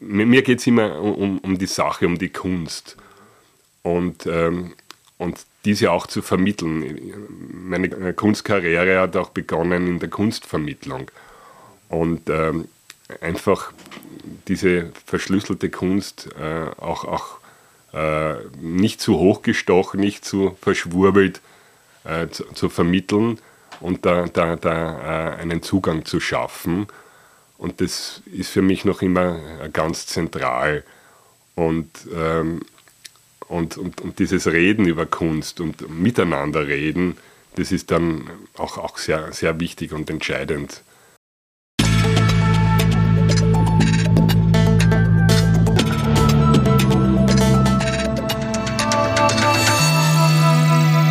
mir geht es immer um, um die Sache, um die Kunst. Und, ähm, und diese auch zu vermitteln. Meine Kunstkarriere hat auch begonnen in der Kunstvermittlung. Und ähm, einfach diese verschlüsselte Kunst äh, auch, auch äh, nicht zu hoch gestochen, nicht zu verschwurbelt äh, zu, zu, vermitteln und da, da, da äh, einen Zugang zu schaffen. Und das ist für mich noch immer ganz zentral. Und, ähm, und, und, und dieses Reden über Kunst und miteinander reden, das ist dann auch, auch sehr, sehr wichtig und entscheidend.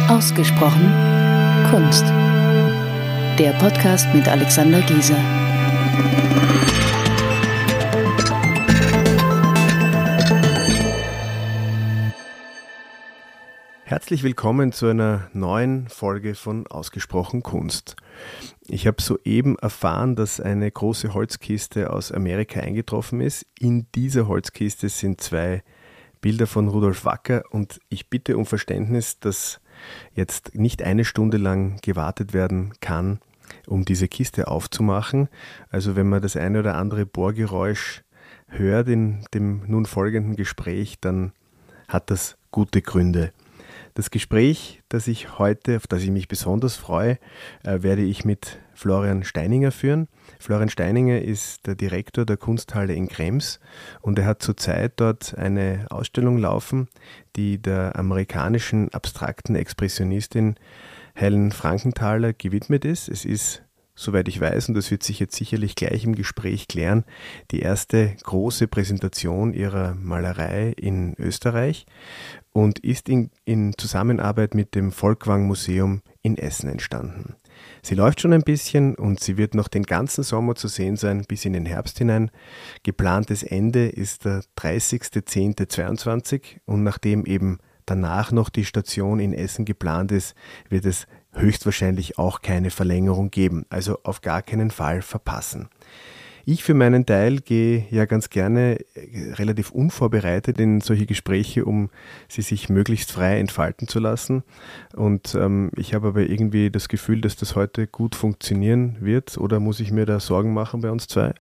Ausgesprochen Kunst. Der Podcast mit Alexander Gieser. Herzlich willkommen zu einer neuen Folge von Ausgesprochen Kunst. Ich habe soeben erfahren, dass eine große Holzkiste aus Amerika eingetroffen ist. In dieser Holzkiste sind zwei Bilder von Rudolf Wacker und ich bitte um Verständnis, dass jetzt nicht eine Stunde lang gewartet werden kann, um diese Kiste aufzumachen. Also wenn man das eine oder andere Bohrgeräusch hört in dem nun folgenden Gespräch, dann hat das gute Gründe. Das Gespräch, das ich heute, auf das ich mich besonders freue, äh, werde ich mit Florian Steininger führen. Florian Steininger ist der Direktor der Kunsthalle in Krems und er hat zurzeit dort eine Ausstellung laufen, die der amerikanischen abstrakten Expressionistin Helen Frankenthaler gewidmet ist. Es ist soweit ich weiß, und das wird sich jetzt sicherlich gleich im Gespräch klären, die erste große Präsentation ihrer Malerei in Österreich und ist in, in Zusammenarbeit mit dem Volkwang Museum in Essen entstanden. Sie läuft schon ein bisschen und sie wird noch den ganzen Sommer zu sehen sein, bis in den Herbst hinein. Geplantes Ende ist der 30.10.22 und nachdem eben danach noch die Station in Essen geplant ist, wird es höchstwahrscheinlich auch keine Verlängerung geben, also auf gar keinen Fall verpassen. Ich für meinen Teil gehe ja ganz gerne äh, relativ unvorbereitet in solche Gespräche, um sie sich möglichst frei entfalten zu lassen. Und ähm, ich habe aber irgendwie das Gefühl, dass das heute gut funktionieren wird. Oder muss ich mir da Sorgen machen bei uns zwei?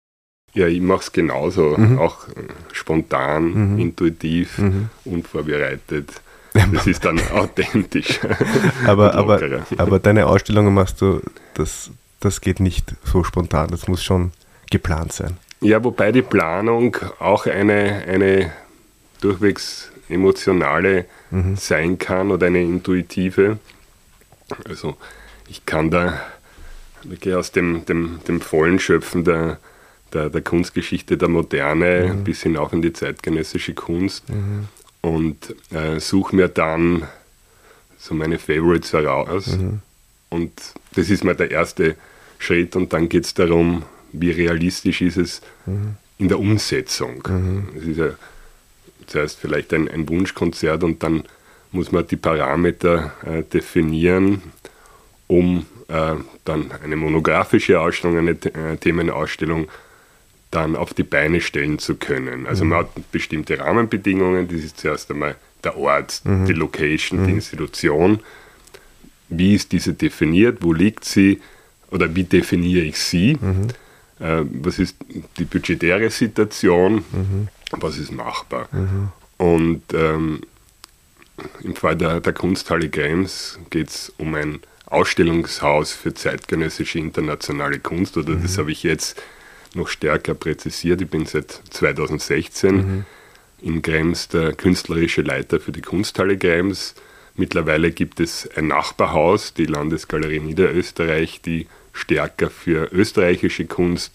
Ja, ich mache es genauso. Mhm. Auch äh, spontan, mhm. intuitiv, mhm. unvorbereitet. Das ist dann authentisch. aber, aber, aber deine Ausstellungen machst du, das, das geht nicht so spontan. Das muss schon geplant sein. Ja, wobei die Planung auch eine, eine durchwegs emotionale mhm. sein kann oder eine intuitive. Also ich kann da wirklich aus dem, dem, dem vollen Schöpfen der, der, der Kunstgeschichte der Moderne mhm. bis hinauf in die zeitgenössische Kunst mhm. Und äh, suche mir dann so meine Favorites heraus. Mhm. Und das ist mal der erste Schritt und dann geht es darum, wie realistisch ist es mhm. in der Umsetzung. Mhm. Es ist ja zuerst vielleicht ein, ein, Wunschkonzert und dann muss man die Parameter äh, definieren, um äh, dann eine monografische Ausstellung, eine äh, Themenausstellung dann auf die Beine stellen zu können. Also mhm. man hat bestimmte Rahmenbedingungen, das ist zuerst einmal der Ort, mhm. die Location, die mhm. Institution. Wie ist diese definiert? Wo liegt sie? Oder wie definiere ich sie? Mhm äh, was ist die budgetäre Situation, mhm. was ist machbar. Mhm. Und ähm, im Fall der, der Kunsthalle Games geht es um ein Ausstellungshaus für zeitgenössische internationale Kunst, oder das habe ich jetzt noch stärker präzisiert. Ich bin seit 2016 mhm. in Krems der künstlerische Leiter für die Kunsthalle Krems. Mittlerweile gibt es ein Nachbarhaus, die Landesgalerie Niederösterreich, die stärker für österreichische Kunst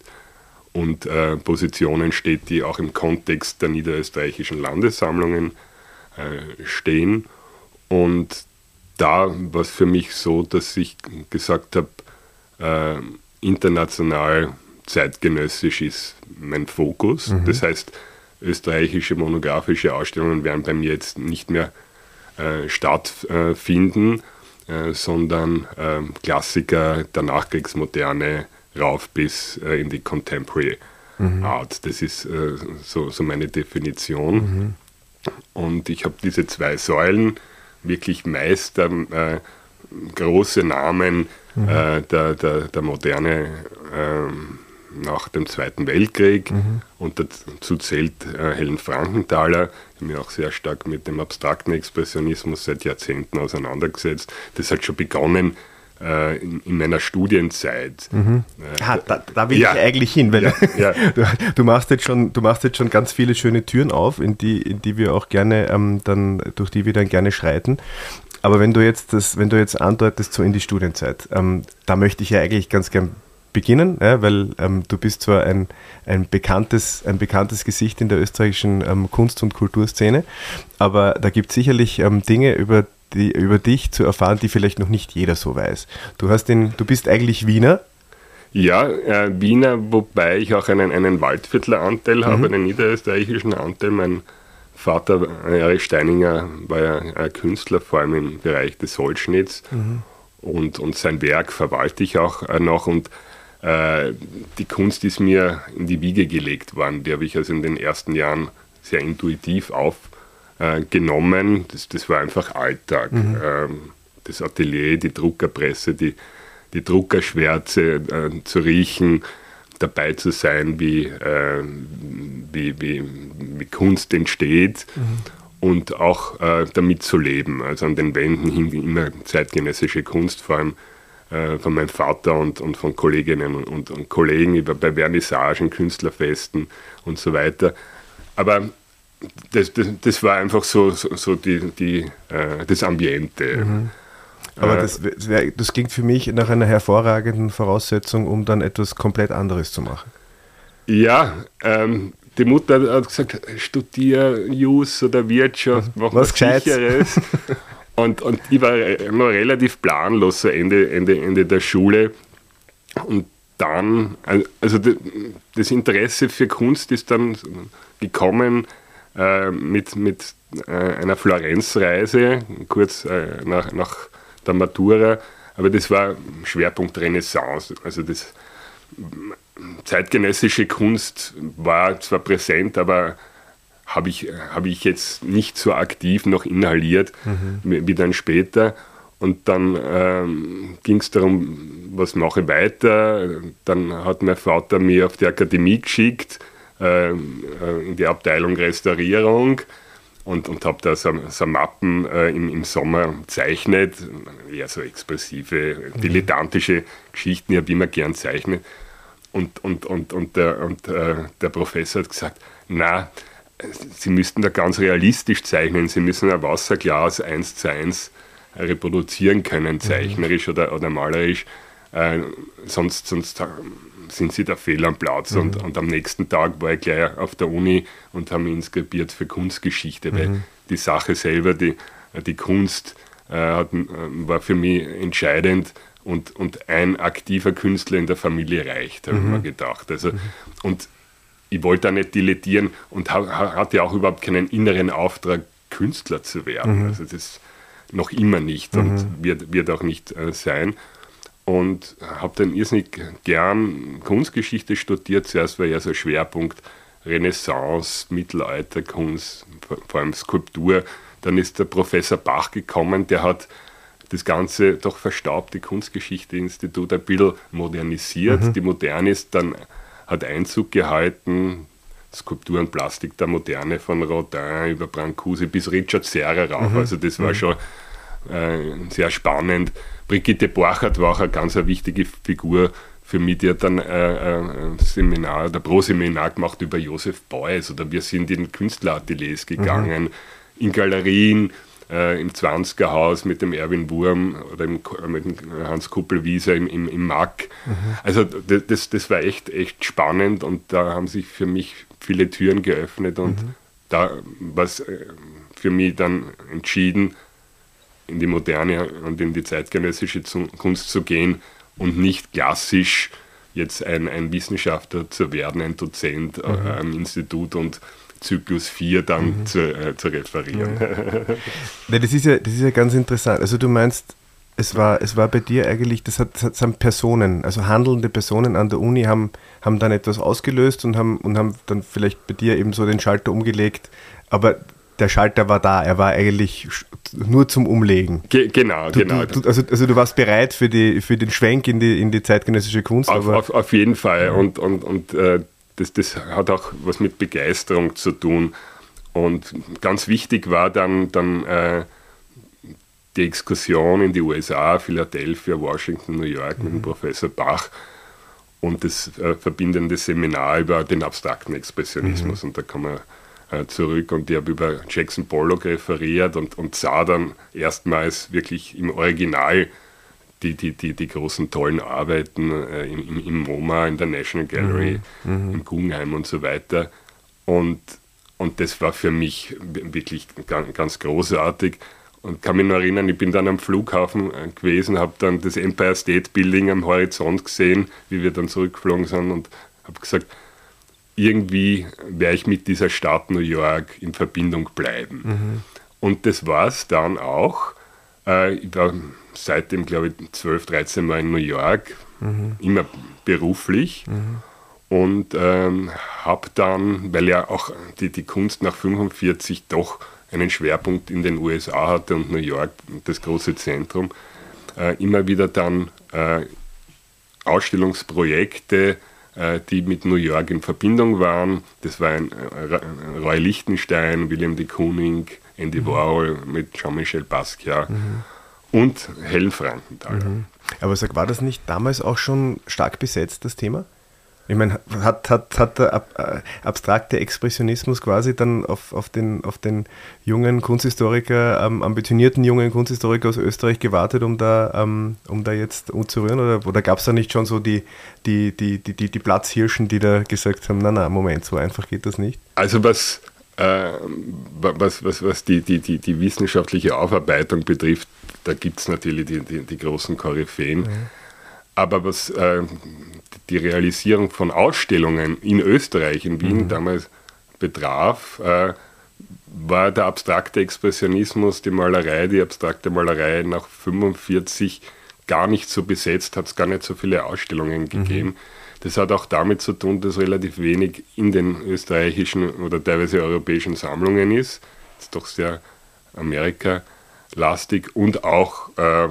und äh, Positionen steht, die auch im Kontext der niederösterreichischen Landessammlungen äh, stehen. Und da war es für mich so, dass ich gesagt habe, äh, international zeitgenössisch ist mein Fokus. Mhm. Das heißt, österreichische monografische Ausstellungen werden bei mir jetzt nicht mehr äh, stattfinden äh, sondern äh, Klassiker der Nachkriegsmoderne rauf bis äh, in die Contemporary mhm. Art. Das ist äh, so, so meine Definition. Mhm. Und ich habe diese zwei Säulen, wirklich Meister, äh, große Namen mhm. der, der, der Moderne äh, nach dem Zweiten Weltkrieg. Mhm. Und dazu zählt äh, Helen Frankenthaler. Ich habe mich auch sehr stark mit dem abstrakten Expressionismus seit Jahrzehnten auseinandergesetzt. Das hat schon begonnen äh, in, in, meiner Studienzeit. Mhm. Äh, ah, da, da, will ja. ich eigentlich hin, weil ja, ja. Du, du, machst jetzt schon, du machst jetzt schon ganz viele schöne Türen auf, in die, in die wir auch gerne ähm, dann, durch die wir dann gerne schreiten. Aber wenn du jetzt das, wenn du jetzt andeutest, so in die Studienzeit, ähm, da möchte ich ja eigentlich ganz gern beginnen, ja, weil ähm, du bist zwar ein, ein, bekanntes, ein bekanntes Gesicht in der österreichischen ähm, Kunst- und Kulturszene, aber da gibt es sicherlich ähm, Dinge, über die, über dich zu erfahren, die vielleicht noch nicht jeder so weiß. Du, hast den, du bist eigentlich Wiener. Ja, äh, Wiener, wobei ich auch einen, einen Waldviertler mhm. habe, einen niederösterreichischen Anteil. Mein Vater, äh, Erich Steininger, war ja ein Künstler, vor allem im Bereich des Holzschnitts. Mhm. Und, und sein Werk verwalte ich auch äh, noch. Und äh, die Kunst ist mir in die Wiege gelegt worden. Die habe ich also in den ersten Jahren sehr intuitiv auf äh, genommen. Das, das war einfach Alltag. Mhm. Ähm, das Atelier, die Druckerpresse, die, die Druckerschwärze äh, zu riechen, dabei zu sein, wie, äh, wie, wie, wie, Kunst entsteht. Mhm. Und auch äh, damit zu leben. Also an den Wänden hing immer zeitgenössische Kunst, vor allem äh, von meinem Vater und, und von Kolleginnen und, und Kollegen über bei Vernissagen, Künstlerfesten und so weiter. Aber das, das, das war einfach so, so, so die, die, äh, das Ambiente. Mhm. Aber äh, das, das klingt für mich nach einer hervorragenden Voraussetzung, um dann etwas komplett anderes zu machen. Ja, ähm, die Mutter hat gesagt, studier Jus oder Wirtschaft, mach was Sicheres. und, und ich war noch relativ planlos, so Ende, Ende, Ende der Schule. Und dann, also das Interesse für Kunst ist dann gekommen, äh, mit, mit äh, einer Florenzreise, kurz äh, nach, nach der Matura. Aber das war Schwerpunkt Renaissance. Also das zeitgenössische Kunst war zwar präsent, aber habe ich, hab ich jetzt nicht so aktiv noch inhaliert mhm. wie, dann später. Und dann ähm, ging es darum, was mache ich weiter. Dann hat mein Vater mich auf die Akademie geschickt äh, in die Abteilung Restaurierung und, und habe da so, so Mappen äh, im, im Sommer gezeichnet, eher so expressive, mhm. dilettantische Geschichten, ich habe immer gern zeichnet. Und, und, und, und, der, und äh, der Professor hat gesagt, na, Sie müssten da ganz realistisch zeichnen, Sie müssen ein Wasserglas eins zu eins reproduzieren können, mhm. zeichnerisch mhm. oder, oder malerisch, äh, sonst, sonst sind sie da fehl am Platz. Mhm. Und, und am nächsten Tag war ich gleich auf der Uni und habe mich inskribiert für Kunstgeschichte, weil mhm. die Sache selber, die, die Kunst, äh, hat, äh, war für mich entscheidend. Und, und ein aktiver Künstler in der Familie reicht, habe mhm. ich mir gedacht. Also, mhm. Und ich wollte da nicht dilettieren und ha, hatte auch überhaupt keinen inneren Auftrag, Künstler zu werden. Mhm. Also das noch immer nicht und mhm. wird, wird auch nicht äh, sein und habe dann irrsinnig gern Kunstgeschichte studiert. Zuerst war ja so Schwerpunkt Renaissance, Mittelalterkunst, vor allem Skulptur. Dann ist der Professor Bach gekommen, der hat das ganze doch verstaubte Kunstgeschichte-Institut ein bisschen modernisiert. Mhm. Die Moderne ist dann, hat Einzug gehalten, Skulptur und Plastik der Moderne von Rodin über Brancusi bis Richard Serra rauf. Mhm. Also das war mhm. schon äh, sehr spannend. Brigitte Borchert war auch eine ganz eine wichtige Figur für mich. Die hat dann äh, ein Seminar oder Pro-Seminar gemacht über Josef Beuys oder wir sind in Künstlerateliers gegangen, mhm. in Galerien, äh, im 20er Haus mit dem Erwin Wurm oder im, mit dem Hans Kuppelwieser im, im, im Mack. Mhm. Also das, das war echt, echt spannend und da haben sich für mich viele Türen geöffnet und mhm. da war es äh, für mich dann entschieden, in die moderne und in die zeitgenössische Kunst zu gehen und nicht klassisch jetzt ein, ein Wissenschaftler zu werden, ein Dozent äh, mhm. am Institut und Zyklus 4 dann mhm. zu, äh, zu referieren. Ja. ja. das, ist ja, das ist ja ganz interessant. Also du meinst, es war, es war bei dir eigentlich, das, hat, das haben Personen, also handelnde Personen an der Uni haben, haben dann etwas ausgelöst und haben, und haben dann vielleicht bei dir eben so den Schalter umgelegt, aber der Schalter war da, er war eigentlich nur zum Umlegen. Ge genau, du, genau. Du, also, also du warst bereit für, die, für den Schwenk in die, in die zeitgenössische Kunst. Auf, auf, auf jeden Fall und, und, und äh, das, das hat auch was mit Begeisterung zu tun. Und ganz wichtig war dann, dann äh, die Exkursion in die USA, Philadelphia, Washington, New York mhm. mit dem mhm. Professor Bach und das äh, verbindende Seminar über den abstrakten Expressionismus. Mhm. Und da kann man äh, zurück und ich habe über Jackson Pollock referiert und, und sah dann erstmals wirklich im Original die, die, die, die großen tollen Arbeiten äh, im, im, MoMA, in der National Gallery, mhm. mhm. im Guggenheim und so weiter. Und, und das war für mich wirklich ganz, ganz großartig. Und kann mich noch erinnern, ich bin dann am Flughafen äh, gewesen, habe dann das Empire State Building am Horizont gesehen, wie wir dann zurückgeflogen sind und habe gesagt, irgendwie werde ich mit dieser Stadt New York in Verbindung bleiben. Mhm. Und das war es dann auch. Äh, ich war seitdem, glaube ich, 12, 13 Mal in New York, mhm. immer beruflich. Mhm. Und ähm, habe dann, weil ja auch die, die Kunst nach 45 doch einen Schwerpunkt in den USA hatte und New York das große Zentrum, äh, immer wieder dann äh, Ausstellungsprojekte, äh, die mit New York in Verbindung waren. Das war ein, äh, Roy Lichtenstein, William de Kooning, Andy. Warhol mit Jean-Michel Basquiat mhm. und Helen Frankenthaler. Mhm. Aber sag, war das nicht damals auch schon stark besetzt, das Thema? Ich meine, hat, hat, hat der äh, abstrakte Expressionismus quasi dann auf, auf, den, auf den jungen Kunsthistoriker, ähm, ambitionierten jungen Kunsthistoriker aus Österreich gewartet, um da, ähm, um da jetzt umzurühren? Oder, oder gab es da nicht schon so die, die, die, die, die, die Platzhirschen, die da gesagt haben, na, na, Moment, so einfach geht das nicht? Also was, was, was, was die, die, die, die wissenschaftliche Aufarbeitung betrifft, da gibt es natürlich die, großen Koryphäen. Mhm. Aber was äh, die Realisierung von Ausstellungen in Österreich, in Wien mhm. damals betraf, äh, war der abstrakte Expressionismus, die Malerei, die abstrakte Malerei nach 45 gar nicht so besetzt, hat es gar nicht so viele Ausstellungen gegeben. Mhm. Das hat auch damit zu tun, dass relativ wenig in den österreichischen oder teilweise europäischen Sammlungen ist. Das ist doch sehr Amerika lastig und auch äh,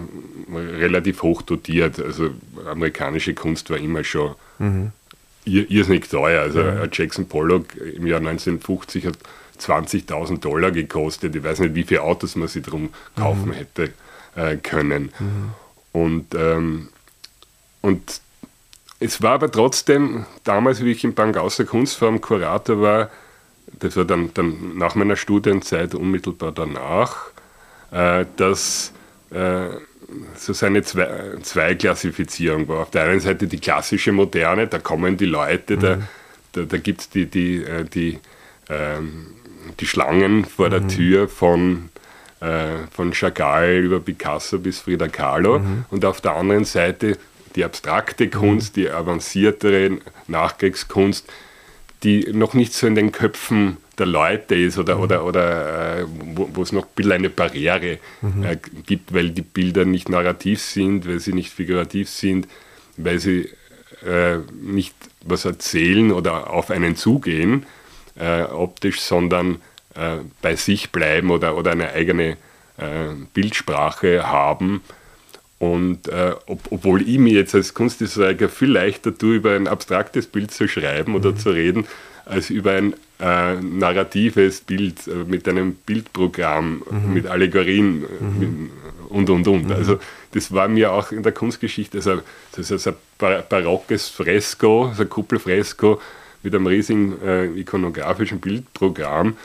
relativ hoch dotiert. Also amerikanische Kunst war immer schon mhm. irrsinnig teuer. Also ja. Jackson Pollock im Jahr 1950 hat 20.000 Dollar gekostet. Ich weiß nicht, wie viele Autos man sich drum kaufen mhm. hätte äh, können. Mhm. Und, ähm, und es war aber trotzdem, damals, wie ich im Bank außer Kunstform Kurator war, das war dann, dann nach meiner Studienzeit unmittelbar danach, äh, dass äh, so seine zwei, Zweiklassifizierung war. Auf der einen Seite die klassische Moderne, da kommen die Leute, mhm. da, da, da gibt es die, die, äh, die, ähm, die Schlangen vor mhm. der Tür von, äh, von Chagall über Picasso bis Frida Kahlo mhm. und auf der anderen Seite die abstrakte Kunst, die avanciertere Nachkriegskunst, die noch nicht so in den Köpfen der Leute ist oder, mhm. oder, oder äh, wo, wo, es noch ein bisschen eine Barriere mhm. äh, gibt, weil die Bilder nicht narrativ sind, weil sie nicht figurativ sind, weil sie äh, nicht was erzählen oder auf einen zugehen äh, optisch, sondern äh, bei sich bleiben oder, oder eine eigene äh, Bildsprache haben. Und äh, ob, obwohl ich mir jetzt als Kunsthistoriker viel leichter tue, über ein abstraktes Bild zu schreiben oder mhm. zu reden, als über ein äh, narratives Bild äh, mit einem Bildprogramm, mhm. mit Allegorien mhm. mit, und und und. Mhm. Also das war mir auch in der Kunstgeschichte, also, das ist ein barockes Fresko, also ein Kuppelfresko mit einem riesigen äh, ikonografischen Bildprogramm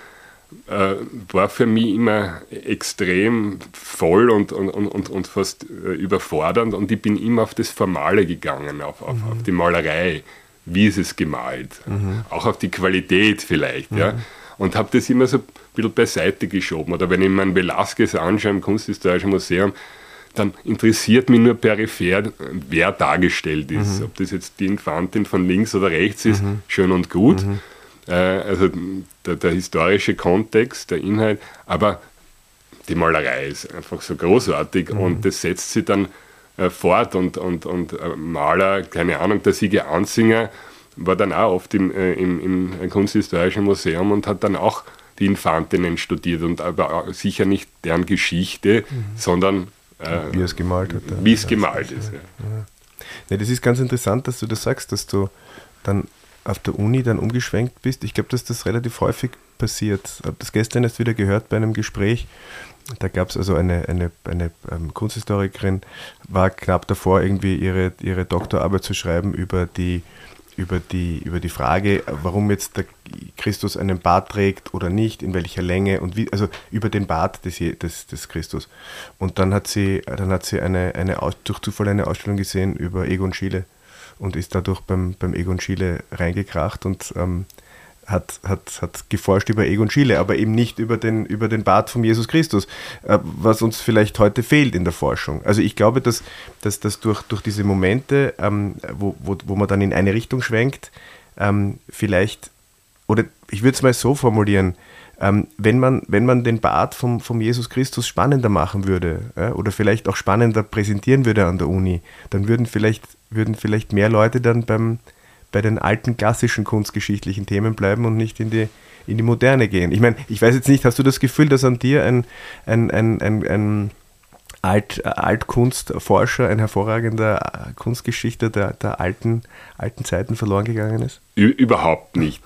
äh, war für mich immer extrem voll und, und, und, und fast äh, überfordernd und ich bin immer auf das Formale gegangen, auf, auf, mhm. auf die Malerei. Wie ist es gemalt? Mhm. Auch auf die Qualität vielleicht. Mhm. Ja? Und habe das immer so ein bisschen beiseite geschoben. Oder wenn ich mir einen Velasquez anschaue im Kunsthistorischen Museum, dann interessiert mich nur peripher, wer dargestellt ist. Mhm. Ob das jetzt die Infantin von links oder rechts ist, mhm. schön und gut. Äh, also der, der, historische Kontext, der Inhalt, aber die Malerei ist einfach so großartig mhm. und das setzt sie dann äh, fort und, und, und äh, Maler, keine Ahnung, der Siege Ansinger war dann auch oft im, äh, im, im Kunsthistorischen Museum und hat dann auch die Infantinnen studiert und aber sicher nicht deren Geschichte, mhm. sondern äh, wie es gemalt hat. Wie es gemalt ist. Ja. Ja. Ja, das ist ganz interessant, dass du das sagst, dass du dann auf der Uni dann umgeschwenkt bist. Ich glaube, dass das relativ häufig passiert. Ich habe das gestern erst wieder gehört bei einem Gespräch. Da gab es also eine, eine, eine ähm, Kunsthistorikerin, war knapp davor, irgendwie ihre, ihre Doktorarbeit zu schreiben über die über die, über die Frage, warum jetzt der Christus einen Bart trägt oder nicht, in welcher Länge und wie, also über den Bart des, des, des Christus. Und dann hat sie, dann hat sie eine, eine, durch Zufall eine Ausstellung gesehen über Egon Schiele und ist dadurch beim, beim Egon Schiele reingekracht und ähm, hat, hat, hat geforscht über Egon Schiele, aber eben nicht über den, über den Bart von Jesus Christus, äh, was uns vielleicht heute fehlt in der Forschung. Also ich glaube, dass, dass, dass durch, durch diese Momente, ähm, wo, wo, wo man dann in eine Richtung schwenkt, ähm, vielleicht, oder ich würde es mal so formulieren, ähm, wenn, man, wenn man den Bart vom, vom Jesus Christus spannender machen würde ja, oder vielleicht auch spannender präsentieren würde an der Uni, dann würden vielleicht, würden vielleicht mehr Leute dann beim, bei den alten klassischen kunstgeschichtlichen Themen bleiben und nicht in die, in die Moderne gehen. Ich meine, ich weiß jetzt nicht, hast du das Gefühl, dass an dir ein, ein, ein, ein, ein Alt, Altkunstforscher, ein hervorragender Kunstgeschichter der, der alten, alten Zeiten verloren gegangen ist? Überhaupt nicht.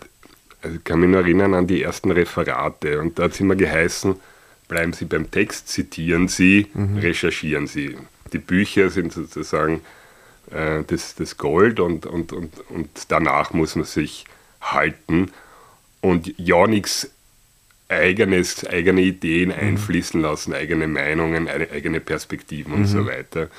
Also ich kann mich nur erinnern an die ersten Referate und da hat es immer geheißen, bleiben Sie beim Text, zitieren Sie, mhm. recherchieren Sie. Die Bücher sind sozusagen äh, das, das Gold und, und, und, und danach muss man sich halten und ja nichts eigenes, eigene Ideen mhm. einfließen lassen, eigene Meinungen, eigene Perspektiven und mhm. so weiter.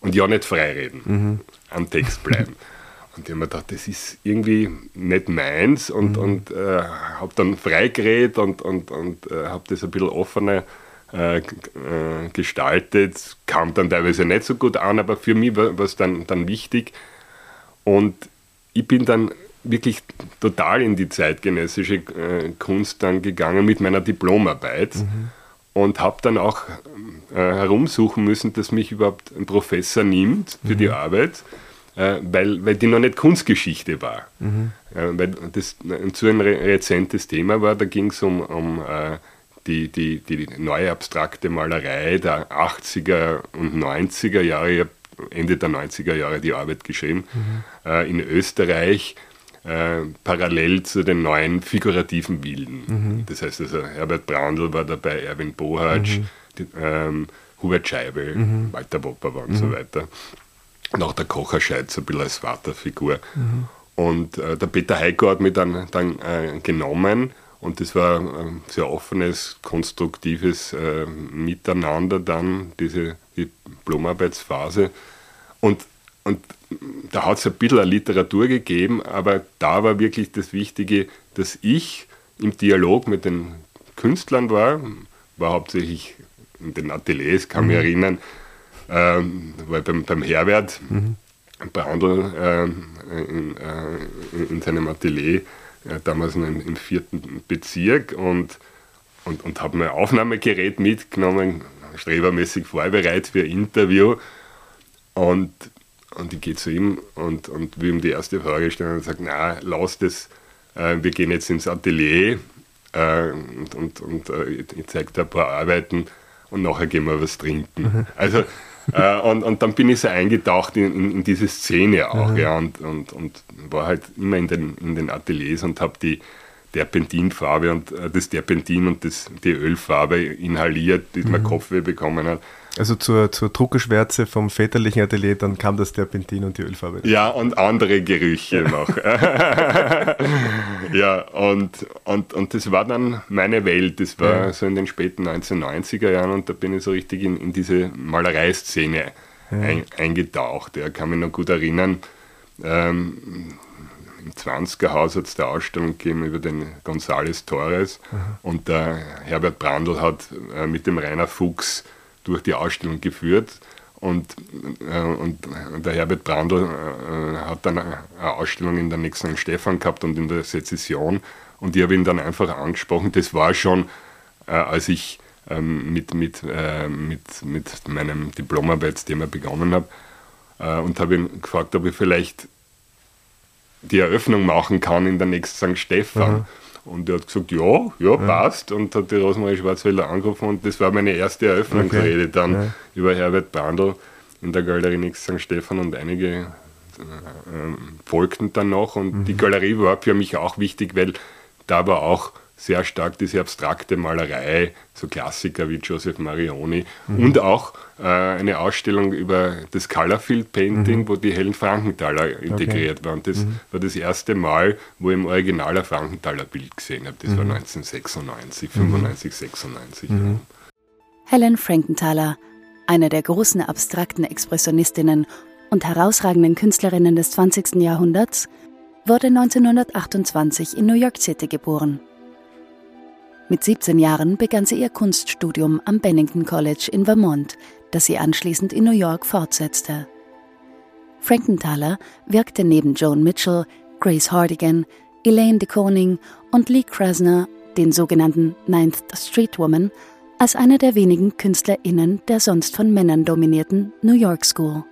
Und ja nicht freireden, mhm. am Text bleiben. und ich habe mir gedacht, das ist irgendwie nicht meins und, mhm. und äh, habe dann freigeredet und, und, und äh, habe das ein bisschen offener äh, äh, gestaltet. Kam dann teilweise nicht so gut an, aber für mich war es dann, dann wichtig. Und ich bin dann wirklich total in die zeitgenössische äh, Kunst dann gegangen mit meiner Diplomarbeit mhm. und habe dann auch äh, herumsuchen müssen, dass mich überhaupt ein Professor nimmt für mhm. die Arbeit, äh, weil, weil die noch nicht Kunstgeschichte war. Mhm. Weil das zu ein rezentes Thema war, da ging es um, um die, die, die neue abstrakte Malerei der 80er und 90er Jahre, ich habe Ende der 90er Jahre die Arbeit geschrieben, mhm. äh, in Österreich, äh, parallel zu den neuen figurativen Wilden. Mhm. Das heißt also, Herbert Brandl war dabei, Erwin Bohatsch, mhm. die, ähm, Hubert Scheibel, mhm. Walter Popper und so mhm. weiter. Und auch der Kocherscheid so ein bisschen als Vaterfigur. Mhm. Und äh, der Peter Heiko hat mich dann, dann äh, genommen und das war ein sehr offenes, konstruktives äh, Miteinander dann, diese Diplomarbeitsphase. Und, und da hat es ein bisschen eine Literatur gegeben, aber da war wirklich das Wichtige, dass ich im Dialog mit den Künstlern war, war hauptsächlich in den Ateliers, kann mhm. mich erinnern, ähm, weil beim, beim Herbert, mhm. bei anderen äh, in, äh, in seinem Atelier, ja, damals im, im vierten Bezirk und, und, und habe mein Aufnahmegerät mitgenommen, strebermäßig vorbereitet für ein Interview. Und, und ich gehe zu ihm und, und will ihm die erste Frage stellen und sage, na, lass das, äh, wir gehen jetzt ins Atelier äh, und, und, und äh, ich zeige dir ein paar Arbeiten und nachher gehen wir was trinken. Mhm. Also äh, und, und dann bin ich so eingetaucht in, in, in diese Szene auch, mhm. ja, und, und, und war halt immer in den, in den Ateliers und habe die Terpentinfarbe und äh, das Terpentin und das, die Ölfarbe inhaliert, die mhm. man Kopfweh bekommen hat. Also zur, zur Druckerschwärze vom väterlichen Atelier, dann kam das Terpentin und die Ölfarbe. Ja, und andere Gerüche noch. ja, und, und, und das war dann meine Welt. Das war ja. so in den späten 1990er Jahren und da bin ich so richtig in, in diese Malereiszene ja. ein, eingetaucht. Ja, kann mich noch gut erinnern. Ähm, im 20er Haus hat es eine Ausstellung gegeben über den González Torres Aha. und der Herbert Brandl hat äh, mit dem Rainer Fuchs durch die Ausstellung geführt. Und, äh, und der Herbert Brandl äh, hat dann eine Ausstellung in der nächsten Stefan gehabt und in der Sezession. Und ich habe ihn dann einfach angesprochen. Das war schon, äh, als ich ähm, mit, mit, äh, mit, mit meinem Diplomarbeitsthema begonnen habe äh, und habe ihn gefragt, ob ich vielleicht die Eröffnung machen kann in der nächsten St. Stephan. Mhm. Und er hat gesagt, ja, ja, passt. Und hat die Rosemarie Schwarzwälder angerufen und das war meine erste Eröffnungsrede okay. dann ja. über Herbert Brandl in der Galerie Nix St. Stephan und einige äh, folgten dann noch. Und mhm. die Galerie war für mich auch wichtig, weil da war auch sehr stark diese abstrakte Malerei, so Klassiker wie Joseph Marioni mhm. und auch äh, eine Ausstellung über das Colorfield Painting, mhm. wo die Helen Frankenthaler integriert okay. waren. Das mhm. war das erste Mal, wo ich im Original ein Frankenthaler Bild gesehen habe. Das war 1996, 95, 96. Ja. Helen Frankenthaler, eine der großen abstrakten Expressionistinnen und herausragenden Künstlerinnen des 20. Jahrhunderts, wurde 1928 in New York City geboren. Mit 17 Jahren begann sie ihr Kunststudium am Bennington College in Vermont, das sie anschließend in New York fortsetzte. Frankenthaler wirkte neben Joan Mitchell, Grace Hardigan, Elaine de Koning und Lee Krasner, den sogenannten Ninth Street Woman, als eine der wenigen KünstlerInnen der sonst von Männern dominierten New York School.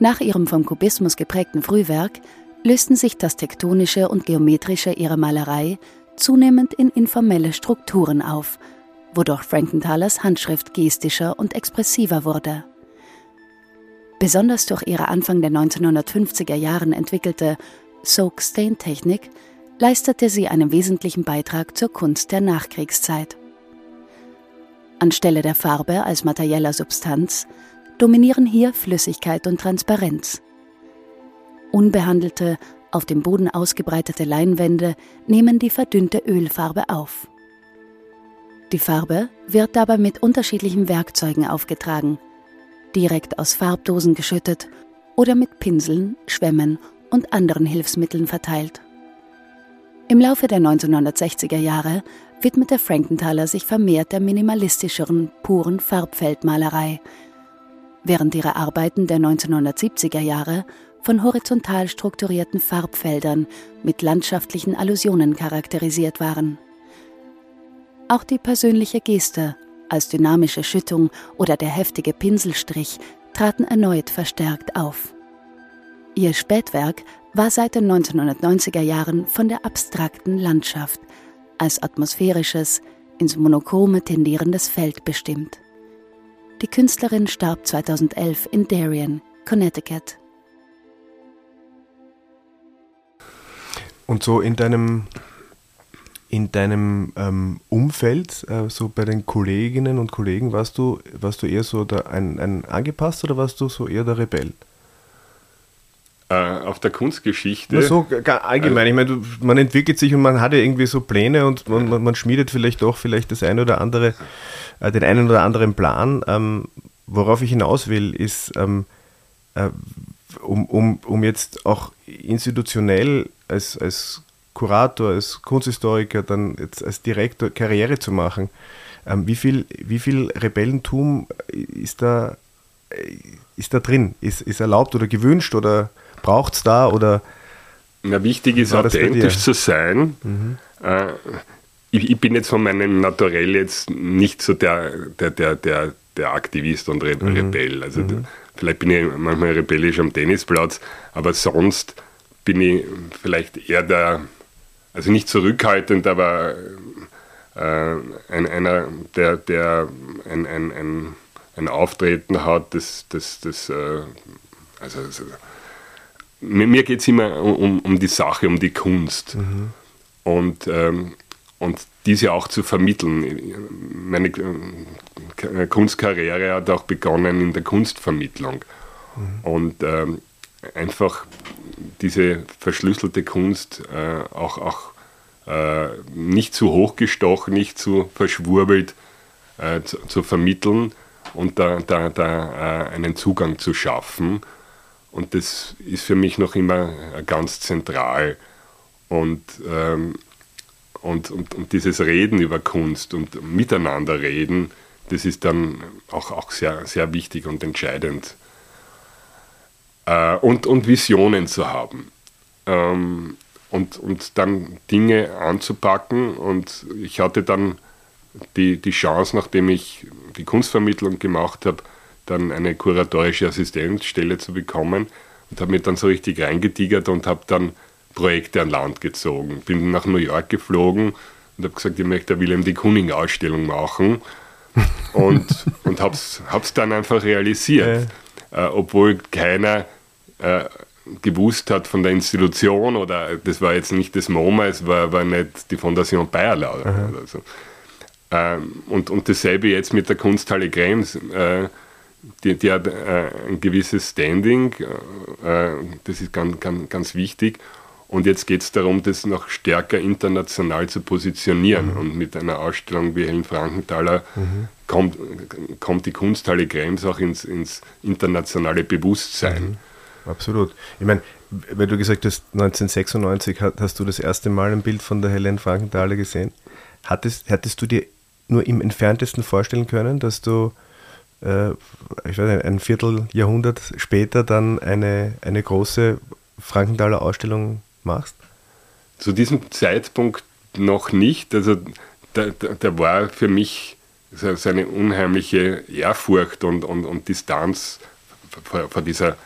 Nach ihrem vom Kubismus geprägten Frühwerk lösten sich das Tektonische und Geometrische ihrer Malerei zunehmend in informelle Strukturen auf, wodurch Frankenthalers Handschrift gestischer und expressiver wurde. Besonders durch ihre Anfang der 1950er Jahren entwickelte Soak-Stain-Technik leistete sie einen wesentlichen Beitrag zur Kunst der Nachkriegszeit. Anstelle der Farbe als materieller Substanz dominieren hier Flüssigkeit und Transparenz. Unbehandelte, auf dem Boden ausgebreitete Leinwände nehmen die verdünnte Ölfarbe auf. Die Farbe wird dabei mit unterschiedlichen Werkzeugen aufgetragen, direkt aus Farbdosen geschüttet oder mit Pinseln, Schwämmen und anderen Hilfsmitteln verteilt. Im Laufe der 1960er Jahre widmete Frankenthaler sich vermehrt der minimalistischeren, puren Farbfeldmalerei, während ihre Arbeiten der 1970er Jahre von horizontal strukturierten Farbfeldern mit landschaftlichen Allusionen charakterisiert waren. Auch die persönliche Geste als dynamische Schüttung oder der heftige Pinselstrich traten erneut verstärkt auf. Ihr Spätwerk war seit den 1990er Jahren von der abstrakten Landschaft als atmosphärisches, ins Monochrome tendierendes Feld bestimmt. Die Künstlerin starb 2011 in Darien, Connecticut. Und so in deinem, in deinem ähm, Umfeld, äh, so bei den Kolleginnen und Kollegen, warst du, warst du eher so der, ein, ein angepasst oder warst du so eher der Rebell? Äh, auf der Kunstgeschichte. So allgemein. ich meine, man entwickelt sich und man hat ja irgendwie so Pläne und man, man, man schmiedet vielleicht doch vielleicht das eine oder andere, äh, den einen oder anderen Plan. Ähm, worauf ich hinaus will, ist, ähm, äh, um, um, um jetzt auch institutionell als, als Kurator, als Kunsthistoriker, dann jetzt als Direktor Karriere zu machen. Ähm, wie, viel, wie viel Rebellentum ist da, ist da drin? Ist, ist erlaubt oder gewünscht oder braucht es da? Oder Na, wichtig ist, authentisch zu sein. Mhm. Äh, ich, ich, bin jetzt von meinem Naturell jetzt nicht so der, der, der, der, der Aktivist und Re mhm. Rebell. Also mhm. vielleicht bin ich manchmal rebellisch am Tennisplatz, aber sonst bin ich vielleicht eher der, also nicht zurückhaltend, aber äh, ein, einer, der, der ein, ein, ein, ein Auftreten hat, das, das, das äh, also, also mir, mir geht es immer um, um die Sache, um die Kunst. Mhm. Und, ähm, und diese auch zu vermitteln. Meine äh, Kunstkarriere hat auch begonnen in der Kunstvermittlung. Mhm. Und ähm, einfach diese verschlüsselte Kunst äh, auch, auch äh, nicht zu hoch gestochen, nicht zu verschwurbelt äh, zu, zu, vermitteln und da, da, da äh, einen Zugang zu schaffen. Und das ist für mich noch immer ganz zentral. Und, ähm, und, und, und dieses Reden über Kunst und miteinander reden, das ist dann auch, auch sehr, sehr wichtig und entscheidend äh, und, und Visionen zu haben. Ähm, und, und dann Dinge anzupacken. Und ich hatte dann die, die Chance, nachdem ich die Kunstvermittlung gemacht habe, dann eine kuratorische Assistenzstelle zu bekommen und habe mich dann so richtig reingetigert und habe dann Projekte an Land gezogen. Bin nach New York geflogen und habe gesagt, ich möchte eine Wilhelm de Kuning Ausstellung machen und, und habe es dann einfach realisiert, ja. äh, obwohl keiner äh, gewusst hat von der Institution oder das war jetzt nicht das MoMA, es war, war nicht die Fondation Bayerlau oder so. Ähm, und, und dasselbe jetzt mit der Kunsthalle Krems. Äh, die, die, hat äh, ein gewisses Standing, äh, das ist ganz, ganz, ganz wichtig. Und jetzt geht es darum, das noch stärker international zu positionieren. Mhm. Und mit einer Ausstellung wie Helen Frankenthaler mhm. kommt, kommt die Kunsthalle Krems auch ins, ins internationale Bewusstsein. Mhm. Absolut. Ich meine, weil du gesagt hast, 1996 hast du das erste Mal ein Bild von der Helen Frankenthaler gesehen. Hattest, hattest du dir nur im entferntesten vorstellen können, dass du äh, ich weiß nicht, ein Vierteljahrhundert später dann eine, eine große Frankenthaler Ausstellung machst? Zu diesem Zeitpunkt noch nicht. Also da, da, da war für mich so, so, eine unheimliche Ehrfurcht und, und, und Distanz vor, vor dieser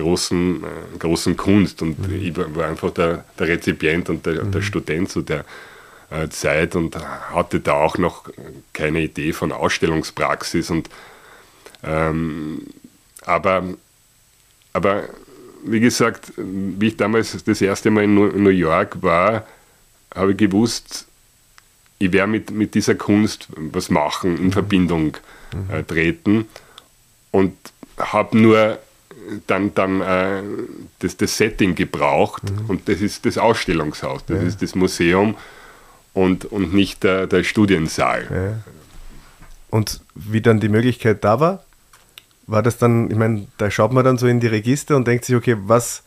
großen, äh, großen Kunst. Und mhm. ich war einfach der, der Rezipient und der, mhm. der Student zu der äh, Zeit und hatte da auch noch keine Idee von Ausstellungspraxis. Und, ähm, aber, aber wie gesagt, wie ich damals das erste Mal in New York war, habe ich gewusst, ich werde mit, mit dieser Kunst was machen, in mhm. Verbindung äh, treten und habe nur dann, dann äh, das, das Setting gebraucht mhm. und das ist das Ausstellungshaus, das ja. ist das Museum und, und nicht der, der Studiensaal. Ja. Und wie dann die Möglichkeit da war, war das dann, ich meine, da schaut man dann so in die Register und denkt sich, okay, was,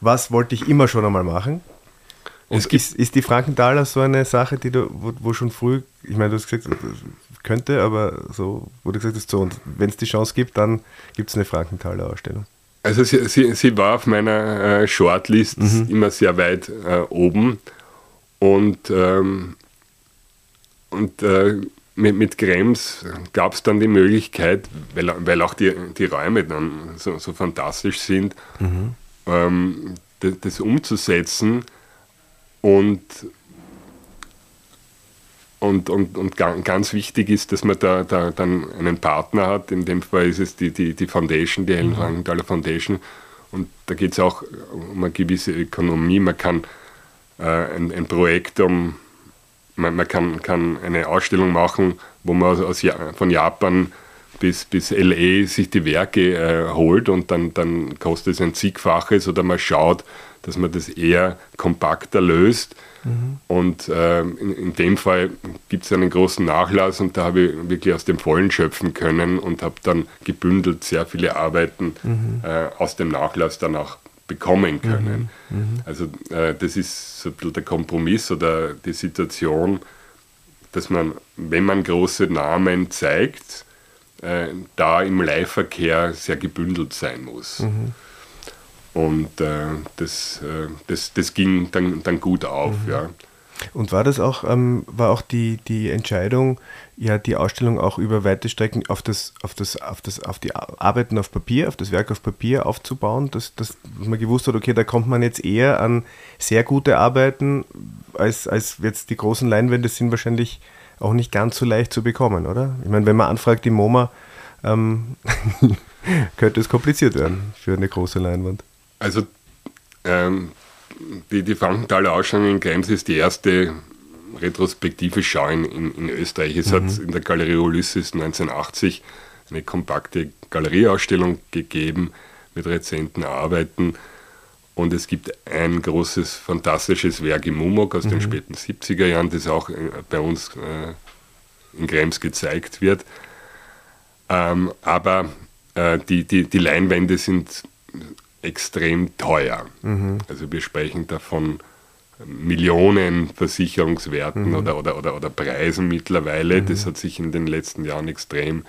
was wollte ich immer schon einmal machen? Und ist, ist die Frankenthaler so eine Sache, die du, wo, wo schon früh, ich meine, du hast gesagt, könnte, aber so, wo du gesagt hast, so, und wenn es die Chance gibt, dann gibt es eine Frankenthaler Ausstellung. Also sie, sie, sie war auf meiner äh, Shortlist mhm. immer sehr weit äh, oben und, ähm, und äh, mit, mit Krems gab es dann die Möglichkeit, weil, weil auch die, die Räume dann so, so fantastisch sind, mhm. ähm, das, das, umzusetzen und, und, und, und ganz wichtig ist, dass man da, da dann einen Partner hat. In dem Fall ist es die, die, die Foundation, die Helen Frankenthaler Foundation. Und da geht es auch um eine gewisse Ökonomie. Man kann äh, ein, ein Projekt um man, man kann, kann, eine Ausstellung machen, wo man aus, von Japan bis, bis LA sich die Werke äh, holt und dann, dann kostet es ein zigfaches oder man schaut, dass man das eher kompakter löst. Mhm. Und äh, in, in, dem Fall gibt es einen großen Nachlass und da habe ich wirklich aus dem Vollen schöpfen können und habe dann gebündelt sehr viele Arbeiten mhm. äh, aus dem Nachlass dann auch bekommen können. Mhm. Mhm. Also äh, das ist so ein bisschen der Kompromiss oder die Situation, dass man, wenn man große Namen zeigt, äh, da im Leihverkehr sehr gebündelt sein muss. Und äh, das, äh, das, das ging dann, dann gut auf. Mhm. Ja. Und war das auch, ähm, war auch die, die Entscheidung, ja, die Ausstellung auch über weite Strecken auf das, auf das, auf das, auf die Arbeiten auf Papier, auf das Werk auf Papier aufzubauen, dass, dass man gewusst hat, okay, da kommt man jetzt eher an sehr gute Arbeiten, als, als jetzt die großen Leinwände sind wahrscheinlich auch nicht ganz so leicht zu bekommen, oder? Ich meine, wenn man anfragt, die MoMA, ähm, könnte es kompliziert werden für eine große Leinwand. Also ähm, die, die Frankenthaler Ausstellung in Krems ist die erste retrospektive Schau in, in, in Österreich. Es mhm. hat in der Galerie Ulysses 1980 eine kompakte Galerieausstellung gegeben mit rezenten Arbeiten. Und es gibt ein großes, fantastisches Werk im Mumok aus mhm. den späten 70er Jahren, das auch äh, bei uns äh, in Krems gezeigt wird. Ähm, aber äh, die, die, die Leinwände sind extrem teuer. Mhm. Also wir sprechen davon Millionen Versicherungswerten mhm. oder, oder, oder, oder Preisen mittlerweile. Mhm. Das hat sich in den letzten Jahren extrem